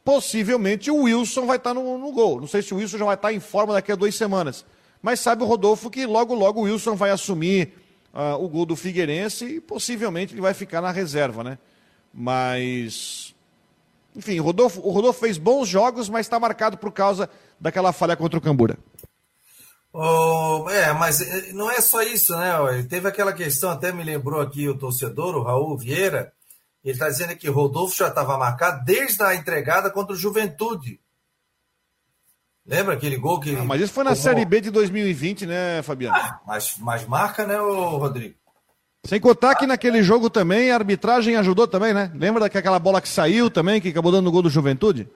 possivelmente o Wilson vai estar no, no gol. Não sei se o Wilson já vai estar em forma daqui a duas semanas. Mas sabe o Rodolfo que logo, logo o Wilson vai assumir ah, o gol do Figueirense e possivelmente ele vai ficar na reserva, né? Mas. Enfim, o Rodolfo, o Rodolfo fez bons jogos, mas está marcado por causa daquela falha contra o Cambura. Oh, é, mas eh, não é só isso, né? Teve aquela questão, até me lembrou aqui o torcedor, o Raul Vieira, ele está dizendo que Rodolfo já estava marcado desde a entregada contra o Juventude. Lembra aquele gol que. Ah, mas isso foi na? Série B de 2020, né, Fabiano? Mas, mas marca, né, ô, Rodrigo? Sem contar que naquele jogo também a arbitragem ajudou também, né? Lembra daquela bola que saiu também, que acabou dando o gol do Juventude?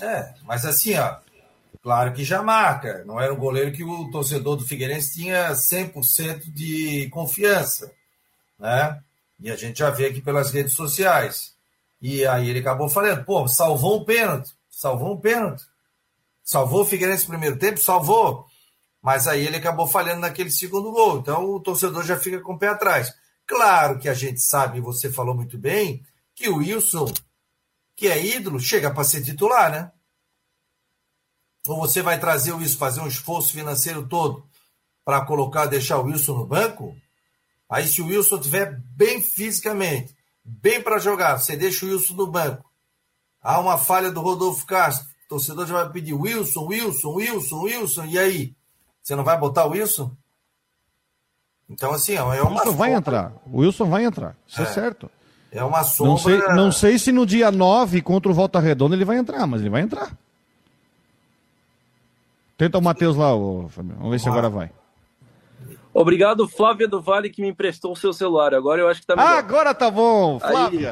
É, mas assim, ó, claro que já marca. Não era um goleiro que o torcedor do Figueirense tinha 100% de confiança, né? E a gente já vê aqui pelas redes sociais. E aí ele acabou falando, pô, salvou um pênalti, salvou um pênalti. Salvou o Figueirense no primeiro tempo? Salvou. Mas aí ele acabou falhando naquele segundo gol. Então o torcedor já fica com o pé atrás. Claro que a gente sabe, você falou muito bem, que o Wilson, que é ídolo, chega para ser titular, né? Ou você vai trazer o Wilson, fazer um esforço financeiro todo para colocar, deixar o Wilson no banco? Aí, se o Wilson estiver bem fisicamente, bem para jogar, você deixa o Wilson no banco. Há uma falha do Rodolfo Castro. O torcedor já vai pedir Wilson, Wilson, Wilson, Wilson. E aí? Você não vai botar o Wilson? Então, assim, é uma O Wilson vai sombra- entrar. O Wilson vai entrar. Isso é, É. certo. É uma sombra. Não sei, não sei se no dia 9 contra o Volta Redonda ele vai entrar, mas ele vai entrar. Tenta o Matheus lá, ô, Fabiano. Vamos ver se agora vai. Obrigado, Flávia do Vale, que me emprestou o seu celular. Agora eu acho que tá melhor. Ah, agora tá bom, Aí.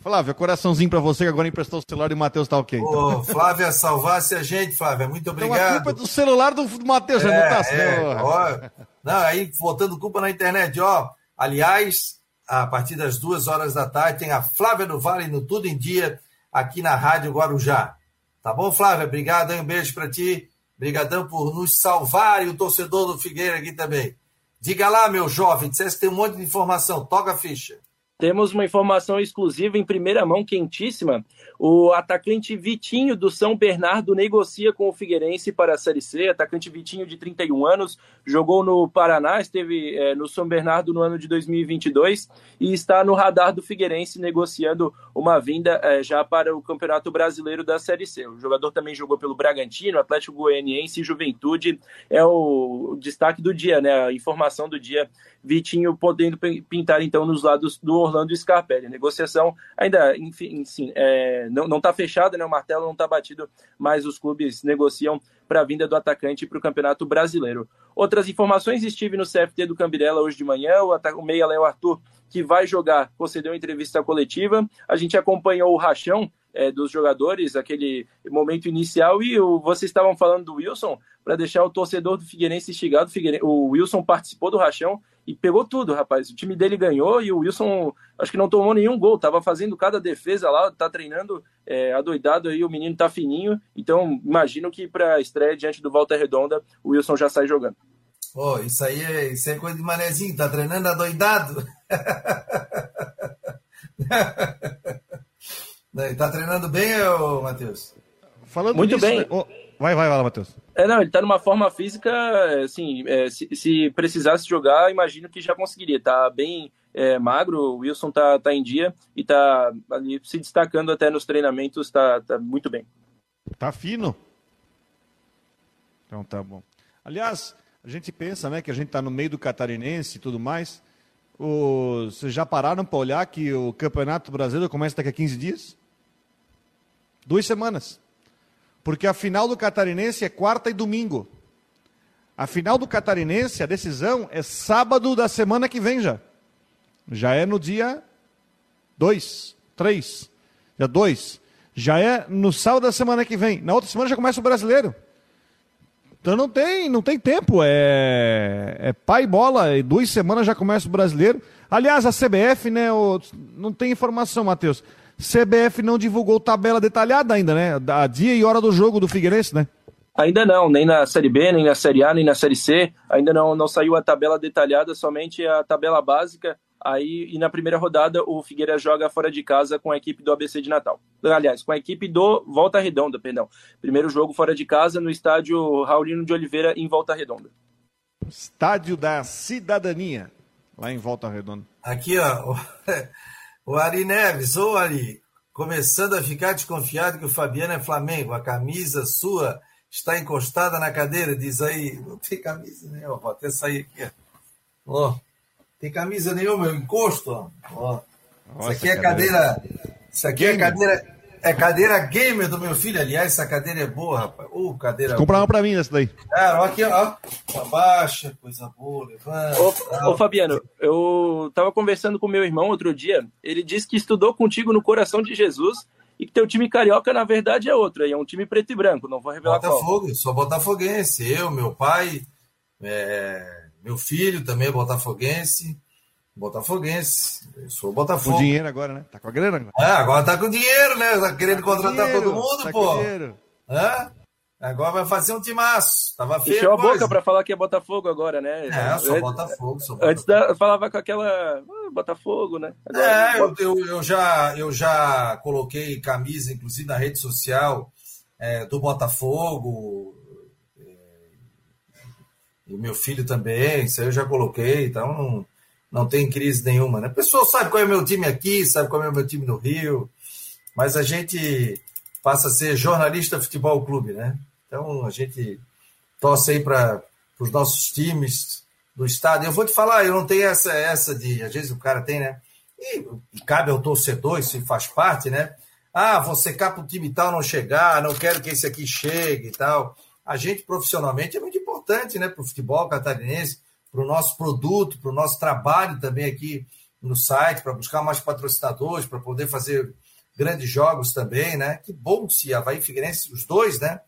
Flávia. Coraçãozinho para você que agora emprestou o celular e o Matheus tá ok. Ô, Flávia, salvasse a gente, Flávia. Muito obrigado. Então a culpa é do celular do, do Matheus, é, não tá é, ó, Não, aí botando culpa na internet, ó. Aliás, a partir das duas horas da tarde tem a Flávia do Vale no Tudo em Dia, aqui na Rádio Guarujá. Tá bom, Flávia? Obrigado, hein? um beijo para ti. Obrigadão por nos salvar e o torcedor do Figueira aqui também. Diga lá, meu jovem, dissesse que tem um monte de informação. Toca a ficha. Temos uma informação exclusiva em primeira mão, quentíssima. O atacante Vitinho do São Bernardo negocia com o Figueirense para a Série C. Atacante Vitinho, de 31 anos, jogou no Paraná, esteve é, no São Bernardo no ano de 2022 e está no radar do Figueirense negociando uma vinda é, já para o Campeonato Brasileiro da Série C. O jogador também jogou pelo Bragantino, Atlético Goianiense e Juventude. É o destaque do dia, né? A informação do dia Vitinho podendo pintar então nos lados do Orlando Scarpelli. A negociação ainda, enfim, sim, é, não está fechada, né? o martelo não está batido, mas os clubes negociam para a vinda do atacante para o Campeonato Brasileiro. Outras informações, estive no CFT do Cambirela hoje de manhã, o, o meia Léo Arthur, que vai jogar, concedeu entrevista coletiva. A gente acompanhou o rachão é, dos jogadores, aquele momento inicial, e o, vocês estavam falando do Wilson, para deixar o torcedor do Figueirense instigado. O Wilson participou do rachão e pegou tudo, rapaz. O time dele ganhou e o Wilson acho que não tomou nenhum gol, tava fazendo cada defesa lá, tá treinando é, adoidado aí, o menino tá fininho. Então, imagino que para a estreia diante do Volta Redonda, o Wilson já sai jogando. Oh, isso aí é, isso é coisa de manezinho, tá treinando adoidado. tá treinando bem, Matheus? Falando Muito nisso, bem. Né? Oh, vai, vai, vai, Matheus. É, não, ele tá numa forma física, assim, é, se, se, precisasse jogar, imagino que já conseguiria. Tá bem é, magro, o Wilson tá, tá em dia e tá ali se destacando até nos treinamentos, tá, tá muito bem. Tá fino. Então tá bom. Aliás, a gente pensa, né, que a gente tá no meio do catarinense e tudo mais. Vocês já pararam para olhar que o Campeonato Brasileiro começa daqui a 15 dias? Duas semanas. Porque a final do Catarinense é quarta e domingo. A final do Catarinense, a decisão é sábado da semana que vem já. Já é no dia 2, 3, dia 2. Já é no sábado da semana que vem. Na outra semana já começa o brasileiro. Então não tem, não tem tempo. É, é pai bola. E duas semanas já começa o brasileiro. Aliás, a CBF, né? O, não tem informação, Matheus. CBF não divulgou tabela detalhada ainda, né? A dia e hora do jogo do Figueirense, né? Ainda não, nem na Série B, nem na Série A, nem na Série C. Ainda não, não saiu a tabela detalhada, somente a tabela básica. Aí, e na primeira rodada, o Figueira joga fora de casa com a equipe do ABC de Natal. Aliás, com a equipe do Volta Redonda, perdão. Primeiro jogo fora de casa no estádio Raulino de Oliveira, em Volta Redonda. Estádio da Cidadania, lá em Volta Redonda. Aqui, ó. O Ari Neves, ô Ari, começando a ficar desconfiado que o Fabiano é Flamengo. A camisa sua está encostada na cadeira, diz aí. Não tem camisa nenhuma, vou até sair aqui. Ó, tem camisa nenhuma, eu encosto, ó. Isso aqui é cadeira. Isso aqui é cadeira. É cadeira gamer do meu filho, aliás, essa cadeira é boa, rapaz. Ô, uh, cadeira. Comprar uma pra mim essa daí. Cara, ó, aqui, ó. Abaixa, coisa boa, levanta. Ô, ô, Fabiano, eu tava conversando com meu irmão outro dia. Ele disse que estudou contigo no coração de Jesus e que teu time carioca, na verdade, é outro. É um time preto e branco, não vou revelar Botafogo, qual. sou botafoguense. Eu, meu pai, é... meu filho também é botafoguense. Botafoguense. Eu sou Botafogo. Com dinheiro agora, né? Tá com a grana agora. É, agora tá com dinheiro, né? Tá querendo tá contratar dinheiro, todo mundo, tá pô. É? Agora vai fazer um timaço. Tava feio. Encheu a boca pra falar que é Botafogo agora, né? É, sou eu, Botafogo. Sou Botafogo. Antes da, falava com aquela. Ah, Botafogo, né? Agora, é, eu, eu, eu, já, eu já coloquei camisa, inclusive na rede social, é, do Botafogo. É, e meu filho também, isso aí eu já coloquei, então não tem crise nenhuma, né? O pessoal sabe qual é o meu time aqui, sabe qual é o meu time no Rio, mas a gente passa a ser jornalista futebol clube, né? Então a gente torce aí para os nossos times do estado. Eu vou te falar, eu não tenho essa, essa de, às vezes o cara tem, né? E, e cabe ao torcedor, isso faz parte, né? Ah, você capa o time tal não chegar, não quero que esse aqui chegue e tal. A gente profissionalmente é muito importante, né, para o futebol catarinense para o nosso produto, para o nosso trabalho também aqui no site para buscar mais patrocinadores, para poder fazer grandes jogos também, né? Que bom se Havaí e Figueirense, os dois, né?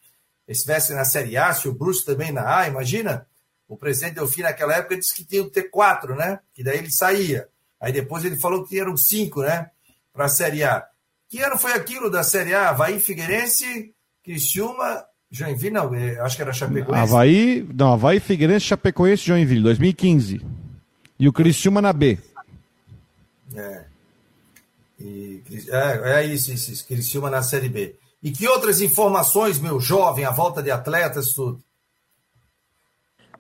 Estivessem na Série A, se o Bruce também na A, imagina. O presidente Delfim naquela época disse que tinha que ter quatro, né? Que daí ele saía. Aí depois ele falou que eram cinco, né? Para a Série A. Que ano foi aquilo da Série A? Havaí, Figueirense, Criciúma, Joinville, não, é, acho que era Chapecoense. Havaí, não, Havaí, Figueirense, Chapecoense, Joinville, 2015. E o Criciúma na B. É. E, é, é isso, isso, isso, Criciúma na Série B. E que outras informações, meu jovem, a volta de atletas, tudo?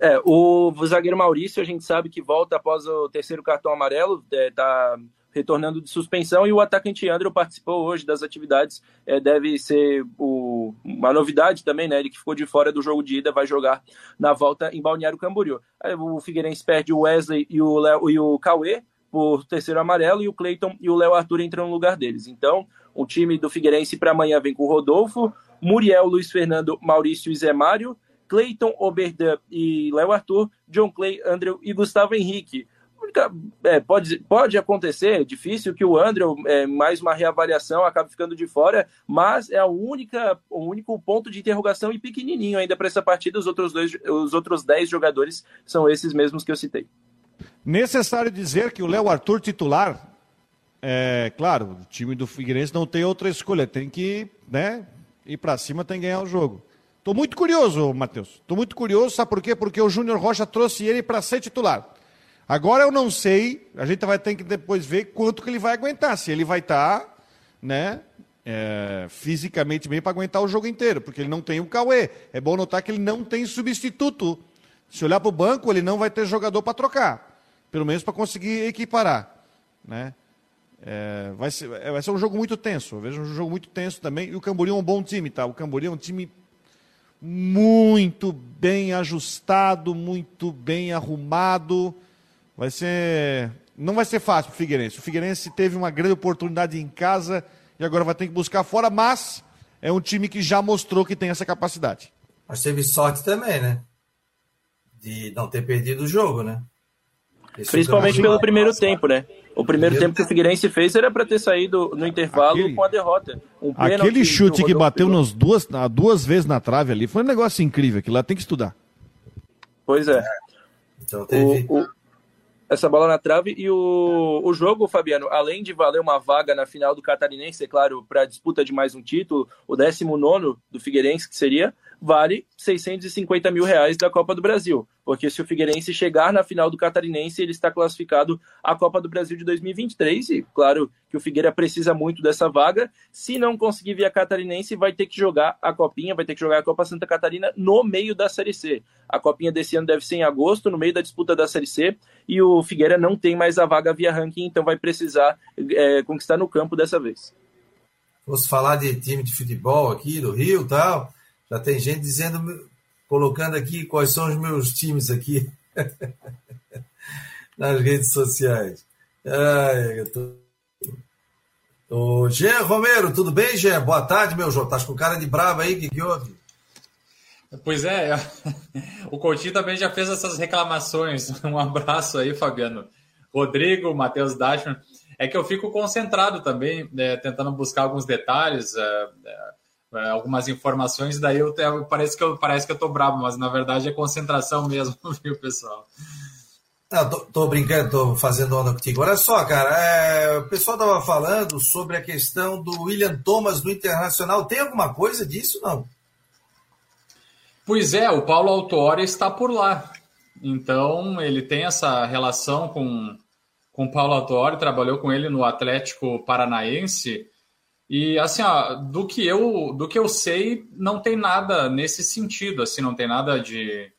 É, o, o zagueiro Maurício, a gente sabe que volta após o terceiro cartão amarelo, é, tá retornando de suspensão, e o atacante André participou hoje das atividades, é, deve ser o, uma novidade também, né? Ele que ficou de fora do jogo de ida vai jogar na volta em Balneário Camboriú. Aí, o Figueirense perde o Wesley e o, Léo, e o Cauê por terceiro amarelo, e o Cleiton e o Léo Arthur entram no lugar deles. Então, o time do Figueirense para amanhã vem com o Rodolfo, Muriel, Luiz Fernando, Maurício e Zé Mário, Cleiton, Oberdan e Léo Arthur, John Clay, Andrew e Gustavo Henrique é, pode, pode acontecer, é difícil que o André, é, mais uma reavaliação, acabe ficando de fora, mas é a única, o único ponto de interrogação e pequenininho ainda para essa partida. Os outros, dois, os outros dez jogadores são esses mesmos que eu citei. Necessário dizer que o Léo Arthur titular, é claro, o time do Figueirense não tem outra escolha, tem que né, ir para cima, tem que ganhar o jogo. Estou muito curioso, Matheus. Estou muito curioso, sabe por quê? Porque o Júnior Rocha trouxe ele para ser titular. Agora eu não sei, a gente vai ter que depois ver quanto que ele vai aguentar, se ele vai estar, tá, né, é, fisicamente bem para aguentar o jogo inteiro, porque ele não tem o Cauê. É bom notar que ele não tem substituto. Se olhar para o banco, ele não vai ter jogador para trocar, pelo menos para conseguir equiparar, né? É, vai, ser, é, vai ser um jogo muito tenso. Eu vejo um jogo muito tenso também. E o Camboriú é um bom time, tá? O Camboriú é um time muito bem ajustado, muito bem arrumado. Vai ser. Não vai ser fácil para o Figueirense. O Figueirense teve uma grande oportunidade em casa e agora vai ter que buscar fora, mas é um time que já mostrou que tem essa capacidade. Mas teve sorte também, né? De não ter perdido o jogo, né? Esse Principalmente pelo primeiro tempo, né? O primeiro, tempo que o Figueirense fez era para ter saído no intervalo aquele, com a derrota. Um aquele chute que bateu nas duas, duas vezes na trave ali foi um negócio incrível, que lá tem que estudar. Pois é. Então teve... o, o essa bola na trave. E o, o jogo, Fabiano, além de valer uma vaga na final do Catarinense, é claro, para a disputa de mais um título, o 19 do Figueirense, que seria, vale 650 mil reais da Copa do Brasil. Porque se o Figueirense chegar na final do Catarinense, ele está classificado à Copa do Brasil de 2023. E claro que o Figueira precisa muito dessa vaga. Se não conseguir via Catarinense, vai ter que jogar a Copinha, vai ter que jogar a Copa Santa Catarina no meio da Série C. A Copinha desse ano deve ser em agosto, no meio da disputa da Série C. E o Figueira não tem mais a vaga via ranking, então vai precisar é, conquistar no campo dessa vez. Vamos falar de time de futebol aqui do Rio tal já tem gente dizendo, colocando aqui quais são os meus times aqui nas redes sociais. Ai, eu tô... Ô, Jean Romero, tudo bem, Jean? Boa tarde, meu João. Tá com cara de bravo aí, o que, que houve? Pois é, o Coutinho também já fez essas reclamações. Um abraço aí, Fabiano. Rodrigo, Matheus Dashman. É que eu fico concentrado também, né, tentando buscar alguns detalhes. É, é, algumas informações, daí eu, eu, parece que eu parece que eu tô bravo, mas na verdade é concentração mesmo, viu, pessoal? Não, tô, tô, brincando, tô fazendo onda contigo. Olha só, cara, é, o pessoal tava falando sobre a questão do William Thomas do Internacional. Tem alguma coisa disso, não? Pois é, o Paulo Autori está por lá. Então, ele tem essa relação com, com o Paulo Autori, trabalhou com ele no Atlético Paranaense. E assim, ó, do que eu do que eu sei, não tem nada nesse sentido, assim, não tem nada de,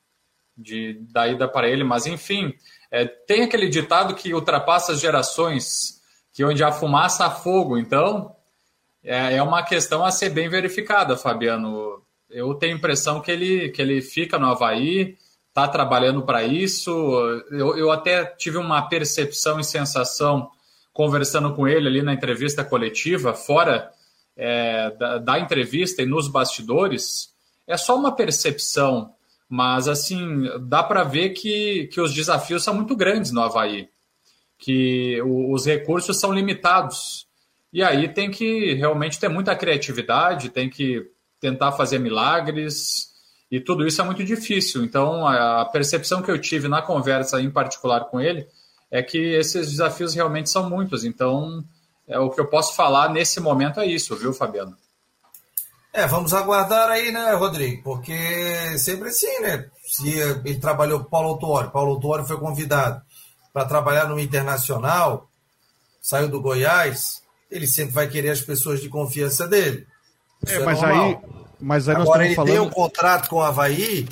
de da ida para ele, mas enfim, é, tem aquele ditado que ultrapassa as gerações, que onde há fumaça há fogo. Então, é, é uma questão a ser bem verificada, Fabiano. Eu tenho a impressão que ele, que ele fica no Havaí, está trabalhando para isso. Eu, eu até tive uma percepção e sensação conversando com ele ali na entrevista coletiva, fora é, da, da, entrevista e nos bastidores, é só uma percepção, mas assim, dá para ver que, que os desafios são muito grandes no Havaí. que os recursos são limitados. E aí tem que realmente ter muita criatividade, tem que tentar fazer milagres, e tudo isso é muito difícil. Então, a percepção que eu tive na conversa, em particular com ele, é que esses desafios realmente são muitos. Então, é, o que eu posso falar nesse momento é isso, viu, Fabiano? É, vamos aguardar aí, né, Rodrigo? Porque sempre assim, né? Se ele trabalhou com Paulo Autuori, Paulo Autuori foi convidado para trabalhar no Internacional, saiu do Goiás, ele sempre vai querer as pessoas de confiança dele. É, mas é aí, mas aí Agora ele falando... tem um contrato com o Havaí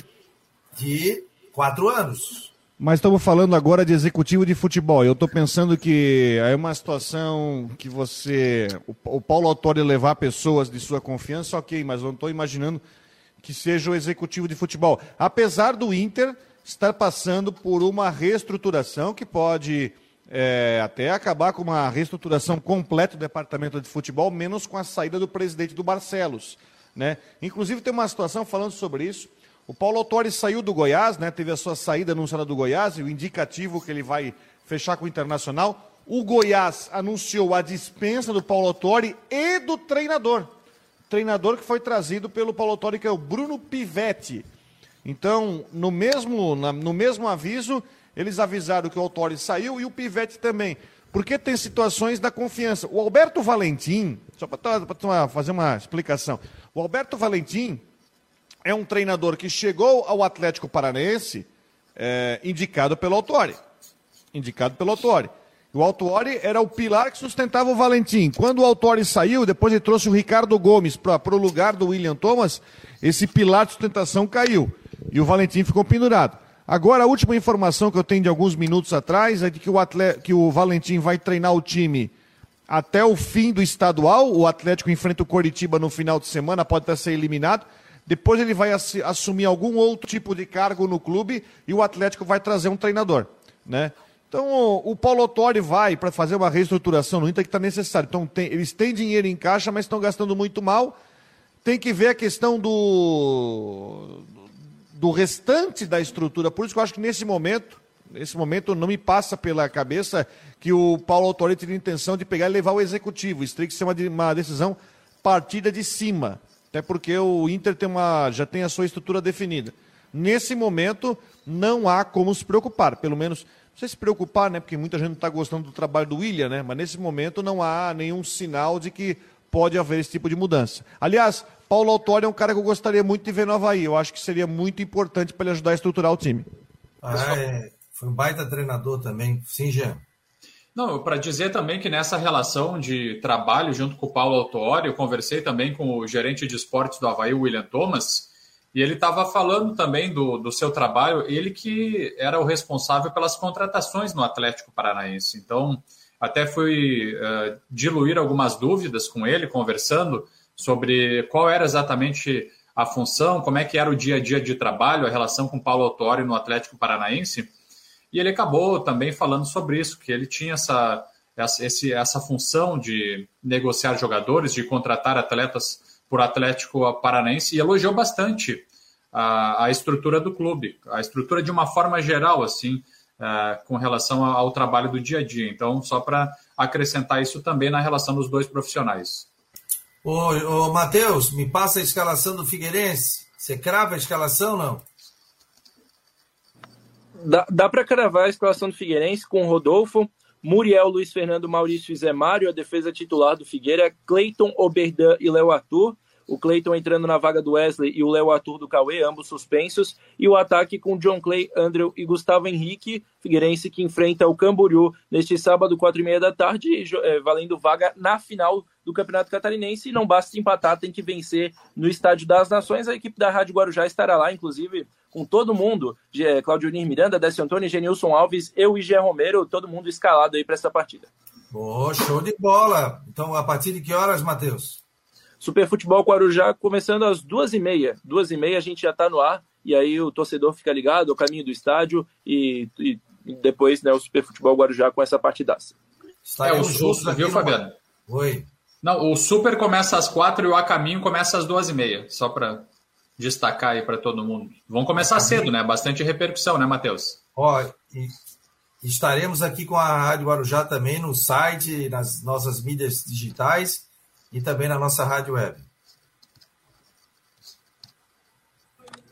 de quatro anos. Mas estamos falando agora de executivo de futebol. Eu estou pensando que é uma situação que você. O, Paulo Autori levar pessoas de sua confiança, ok, mas não estou imaginando que seja o executivo de futebol. Apesar do Inter estar passando por uma reestruturação que pode é, até acabar com uma reestruturação completa do departamento de futebol, menos com a saída do presidente do Barcelos. Né? Inclusive tem uma situação falando sobre isso. O Paulo Autori saiu do Goiás, né? teve a sua saída anunciada do Goiás, e o indicativo que ele vai fechar com o Internacional. O Goiás anunciou a dispensa do Paulo Autori e do treinador. Treinador que foi trazido pelo Paulo Autori, que é o Bruno Pivetti. Então, no mesmo, na, no mesmo aviso, eles avisaram que o Autori saiu e o Pivetti também. Porque tem situações da confiança. O Alberto Valentim, só para fazer uma explicação, o Alberto Valentim é um treinador que chegou ao Atlético Paranaense é, indicado pelo Autori. Indicado pelo Autori. O Autori era o pilar que sustentava o Valentim. Quando o Autori saiu, depois ele trouxe o Ricardo Gomes para o lugar do William Thomas, esse pilar de sustentação caiu. E o Valentim ficou pendurado. Agora, a última informação que eu tenho de alguns minutos atrás é de que o, atleta, que o Valentim vai treinar o time até o fim do estadual. O Atlético enfrenta o Coritiba no final de semana, pode até ser eliminado. Depois ele vai assumir algum outro tipo de cargo no clube e o Atlético vai trazer um treinador, né? Então o Paulo Autori vai para fazer uma reestruturação no Inter que está necessário. Então tem, eles têm dinheiro em caixa, mas estão gastando muito mal. Tem que ver a questão do, do restante da estrutura. Por isso que eu acho que nesse momento, nesse momento não me passa pela cabeça que o Paulo Autori teria intenção de pegar e levar o executivo. Isso teria que ser uma, uma decisão partida de cima. Até porque o Inter tem uma, já tem a sua estrutura definida. Nesse momento, não há como se preocupar. Pelo menos, não sei se preocupar, né? Porque muita gente não está gostando do trabalho do William, né? Mas nesse momento não há nenhum sinal de que pode haver esse tipo de mudança. Aliás, Paulo Autori é um cara que eu gostaria muito de ver no Havaí. Eu acho que seria muito importante para ele ajudar a estruturar o time. Ah, é. Foi um baita treinador também. Sim, Jean. Não, para dizer também que nessa relação de trabalho junto com o Paulo Autori, eu conversei também com o gerente de esportes do Havaí, William Thomas, e ele estava falando também do, do seu trabalho, ele que era o responsável pelas contratações no Atlético Paranaense. Então, até fui uh, diluir algumas dúvidas com ele, conversando sobre qual era exatamente a função, como é que era o dia a dia de trabalho, a relação com Paulo Autori no Atlético Paranaense. E ele acabou também falando sobre isso, que ele tinha essa, essa, essa função de negociar jogadores, de contratar atletas por Atlético Paranaense, e elogiou bastante a, a estrutura do clube, a estrutura de uma forma geral, assim, uh, com relação ao, ao trabalho do dia a dia. Então, só para acrescentar isso também na relação dos dois profissionais. Ô, ô Matheus, me passa a escalação do Figueirense. Você crava a escalação não? Dá, dá para cravar a escalação do Figueirense com Rodolfo, Muriel, Luiz Fernando, Maurício e Zé Mário, a defesa titular do Figueira, Cleiton, Oberdan e Léo Arthur, o Cleiton entrando na vaga do Wesley e o Léo Arthur do Cauê, ambos suspensos, e o ataque com John Clay, Andrew e Gustavo Henrique, Figueirense que enfrenta o Camboriú neste sábado, quatro e meia da tarde, é, valendo vaga na final do Campeonato Catarinense. E não basta empatar, tem que vencer no Estádio das Nações. A equipe da Rádio Guarujá estará lá, inclusive com todo mundo, Claudio Nir Miranda, Décio Antônio, Genilson Alves, eu e Gé Romero, todo mundo escalado aí para essa partida. Oh, show de bola! Então, a partir de que horas, Matheus? Super Futebol Guarujá começando às duas e meia. Duas e meia a gente já está no ar e aí o torcedor fica ligado ao caminho do estádio e, e depois né, o Super Futebol Guarujá com essa partidaça. É o Super, viu, Fabiano? Oi. Não, o Super começa às quatro e o A Caminho começa às duas e meia, só para destacar aí para todo mundo. Vão começar cedo, né? Bastante repercussão, né, Matheus? Ó, e estaremos aqui com a Rádio Guarujá também no site, nas nossas mídias digitais e também na nossa rádio web.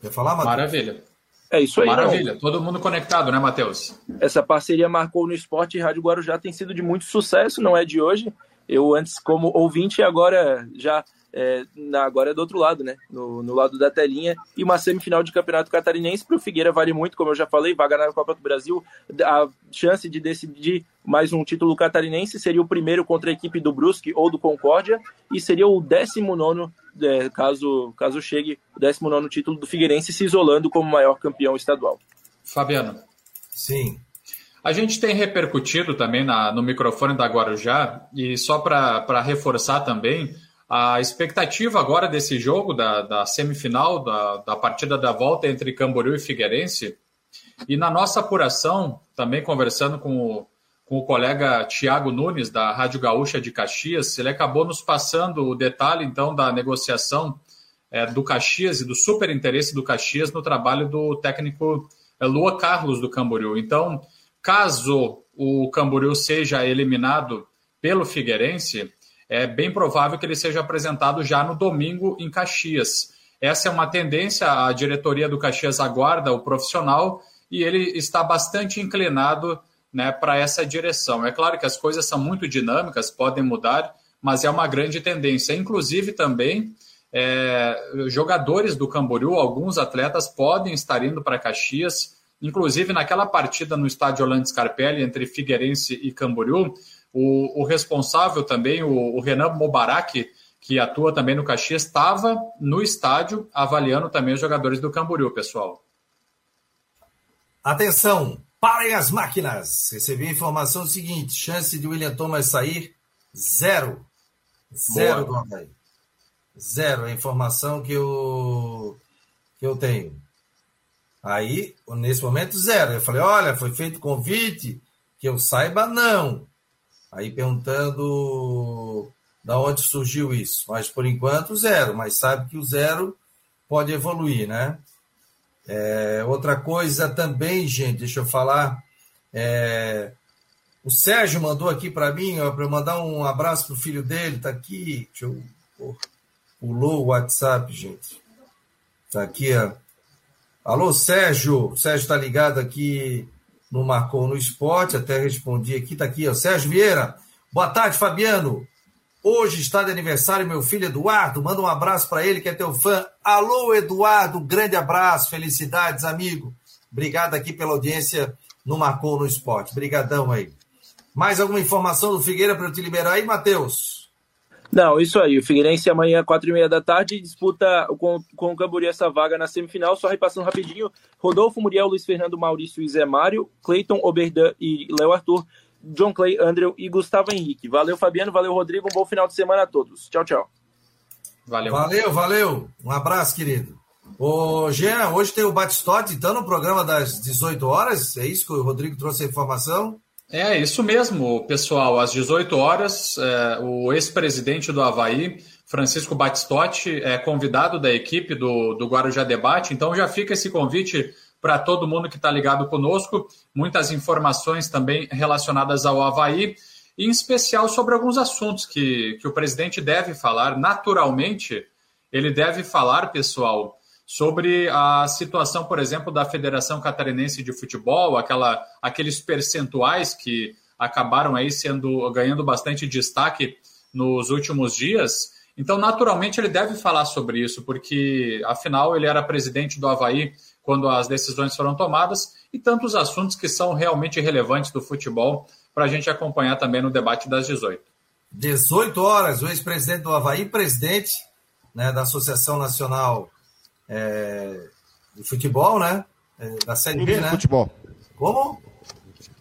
Quer falar, Matheus? Maravilha. É isso aí. Maravilha. Não. Todo mundo conectado, né, Matheus? Essa parceria marcou no esporte e Rádio Guarujá tem sido de muito sucesso, não é de hoje. Eu antes como ouvinte agora já é, agora é do outro lado, né? No, no, lado da telinha. E uma semifinal de campeonato catarinense para o Figueira vale muito, como eu já falei, vaga na Copa do Brasil. A chance de decidir mais um título catarinense seria o primeiro contra a equipe do Brusque ou do Concórdia, e seria o 19, é, caso, caso chegue, o 19 título do Figueirense, se isolando como maior campeão estadual. Fabiano. Sim. A gente tem repercutido também na, no microfone da Guarujá, e só para reforçar também, a expectativa agora desse jogo, da, da semifinal, da, da partida da volta entre Camboriú e Figueirense, e na nossa apuração, também conversando com o, com o colega Tiago Nunes, da Rádio Gaúcha de Caxias, ele acabou nos passando o detalhe, então, da negociação é, do Caxias e do super interesse do Caxias no trabalho do técnico é, Lua Carlos do Camboriú. Então, caso o Camboriú seja eliminado pelo Figueirense, é bem provável que ele seja apresentado já no domingo em Caxias. Essa é uma tendência, a diretoria do Caxias aguarda o profissional e ele está bastante inclinado né, para essa direção. É claro que as coisas são muito dinâmicas, podem mudar, mas é uma grande tendência. Inclusive também é, jogadores do Camboriú, alguns atletas podem estar indo para Caxias. Inclusive naquela partida no estádio Orlando Scarpelli entre Figueirense e Camboriú, o, o responsável também, o, o Renan Mobarak, que atua também no Caxias, estava no estádio avaliando também os jogadores do Camboriú, pessoal. Atenção, parem as máquinas. Recebi a informação seguinte: chance de William Thomas sair, zero. Zero Boa. do Havaí. Zero. A informação que eu, que eu tenho. Aí, nesse momento, zero. Eu falei: olha, foi feito convite, que eu saiba, não. Aí perguntando da onde surgiu isso. Mas por enquanto, zero. Mas sabe que o zero pode evoluir, né? É, outra coisa também, gente, deixa eu falar. É, o Sérgio mandou aqui para mim, para eu mandar um abraço pro filho dele, tá aqui. Deixa eu. Pulou o WhatsApp, gente. Tá aqui, ó. Alô, Sérgio. O Sérgio tá ligado aqui no Marcou no Esporte, até respondi aqui, tá aqui, ó, Sérgio Vieira. Boa tarde, Fabiano. Hoje está de aniversário meu filho Eduardo. Manda um abraço para ele, que é teu fã. Alô, Eduardo, grande abraço, felicidades, amigo. Obrigado aqui pela audiência no Marcou no Esporte. Obrigadão aí. Mais alguma informação do Figueira para eu te liberar aí, Matheus? Não, isso aí. O Figueirense amanhã, quatro e meia da tarde, disputa com, com o Camboriú essa vaga na semifinal. Só repassando rapidinho: Rodolfo Muriel, Luiz Fernando Maurício e Zé Mário, Cleiton Oberdan e Léo Arthur, John Clay, Andrew e Gustavo Henrique. Valeu, Fabiano. Valeu, Rodrigo. Um bom final de semana a todos. Tchau, tchau. Valeu. Valeu, valeu. Um abraço, querido. Ô, Jean, hoje tem o Batistote, então, no programa das 18 horas. É isso que o Rodrigo trouxe a informação? É isso mesmo, pessoal. Às 18 horas, é, o ex-presidente do Havaí, Francisco Batistotti, é convidado da equipe do, do Guarujá Debate. Então já fica esse convite para todo mundo que está ligado conosco. Muitas informações também relacionadas ao Havaí, em especial sobre alguns assuntos que, que o presidente deve falar. Naturalmente, ele deve falar, pessoal, sobre a situação, por exemplo, da Federação Catarinense de Futebol, aquela, aqueles percentuais que acabaram aí sendo ganhando bastante destaque nos últimos dias. Então, naturalmente, ele deve falar sobre isso, porque afinal ele era presidente do Havaí quando as decisões foram tomadas e tantos assuntos que são realmente relevantes do futebol para a gente acompanhar também no debate das 18. 18 horas, o ex-presidente do Havaí, presidente né, da Associação Nacional é, de futebol, né? É, da Série B, né? futebol. Como?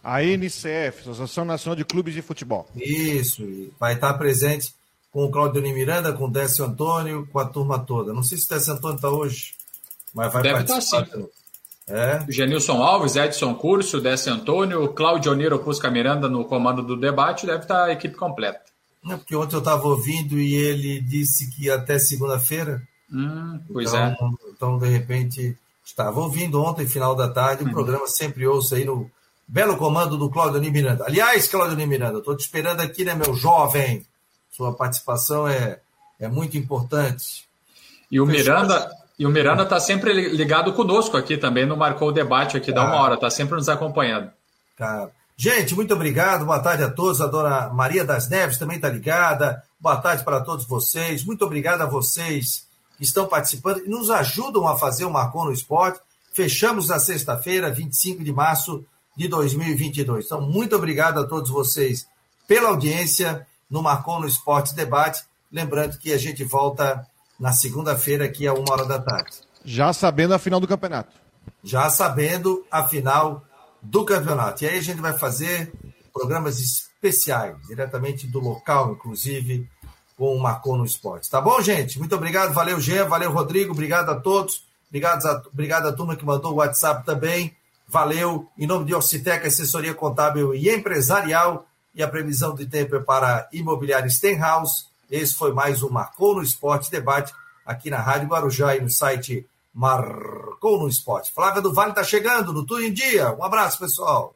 A NCF, Associação Nacional de Clubes de Futebol. Isso, vai estar presente com o Claudio Miranda, com o Décio Antônio, com a turma toda. Não sei se o Décio Antônio está hoje, mas vai Deve participar. Estar, sim. É. Genilson Alves, Edson Curso, Décio Antônio, Claudio Oniro Pusca Miranda no comando do debate, deve estar a equipe completa. É porque ontem eu estava ouvindo e ele disse que até segunda-feira Hum, pois então, é. Então, de repente, estava ouvindo ontem, final da tarde, o uhum. programa sempre ouço aí no, belo comando do Claudio Miranda. Aliás, Claudio Miranda, estou te esperando aqui, né, meu jovem? Sua participação é, é muito importante. E o Miranda, e o Miranda está sempre ligado conosco aqui também, não marcou o debate aqui da uma hora, está sempre nos acompanhando. Cara. Gente, muito obrigado, boa tarde a todos. A dona Maria das Neves também está ligada. Boa tarde para todos vocês. Muito obrigado a vocês estão participando e nos ajudam a fazer o Marcon no Esporte. Fechamos na sexta-feira, 25 de março de 2022. Então, muito obrigado a todos vocês pela audiência no Marcon no Esporte Debate. Lembrando que a gente volta na segunda-feira, aqui a uma hora da tarde. Já sabendo a final do campeonato. Já sabendo a final do campeonato. E aí a gente vai fazer programas especiais, diretamente do local, inclusive, com o Marcon no Esporte. Tá bom, gente? Muito obrigado. Valeu, Jean. Valeu, Rodrigo. Obrigado a todos. Obrigado a, obrigado a turma que mandou o WhatsApp também. Valeu. Em nome de Orcitec, assessoria contábil e empresarial. E a previsão de tempo é para Imobiliário Stenhouse. Esse foi mais um Marcou no Esporte debate aqui na Rádio Guarujá e no site Marcou no Esporte. Flávia do Vale está chegando no Tudo em Dia. Um abraço, pessoal.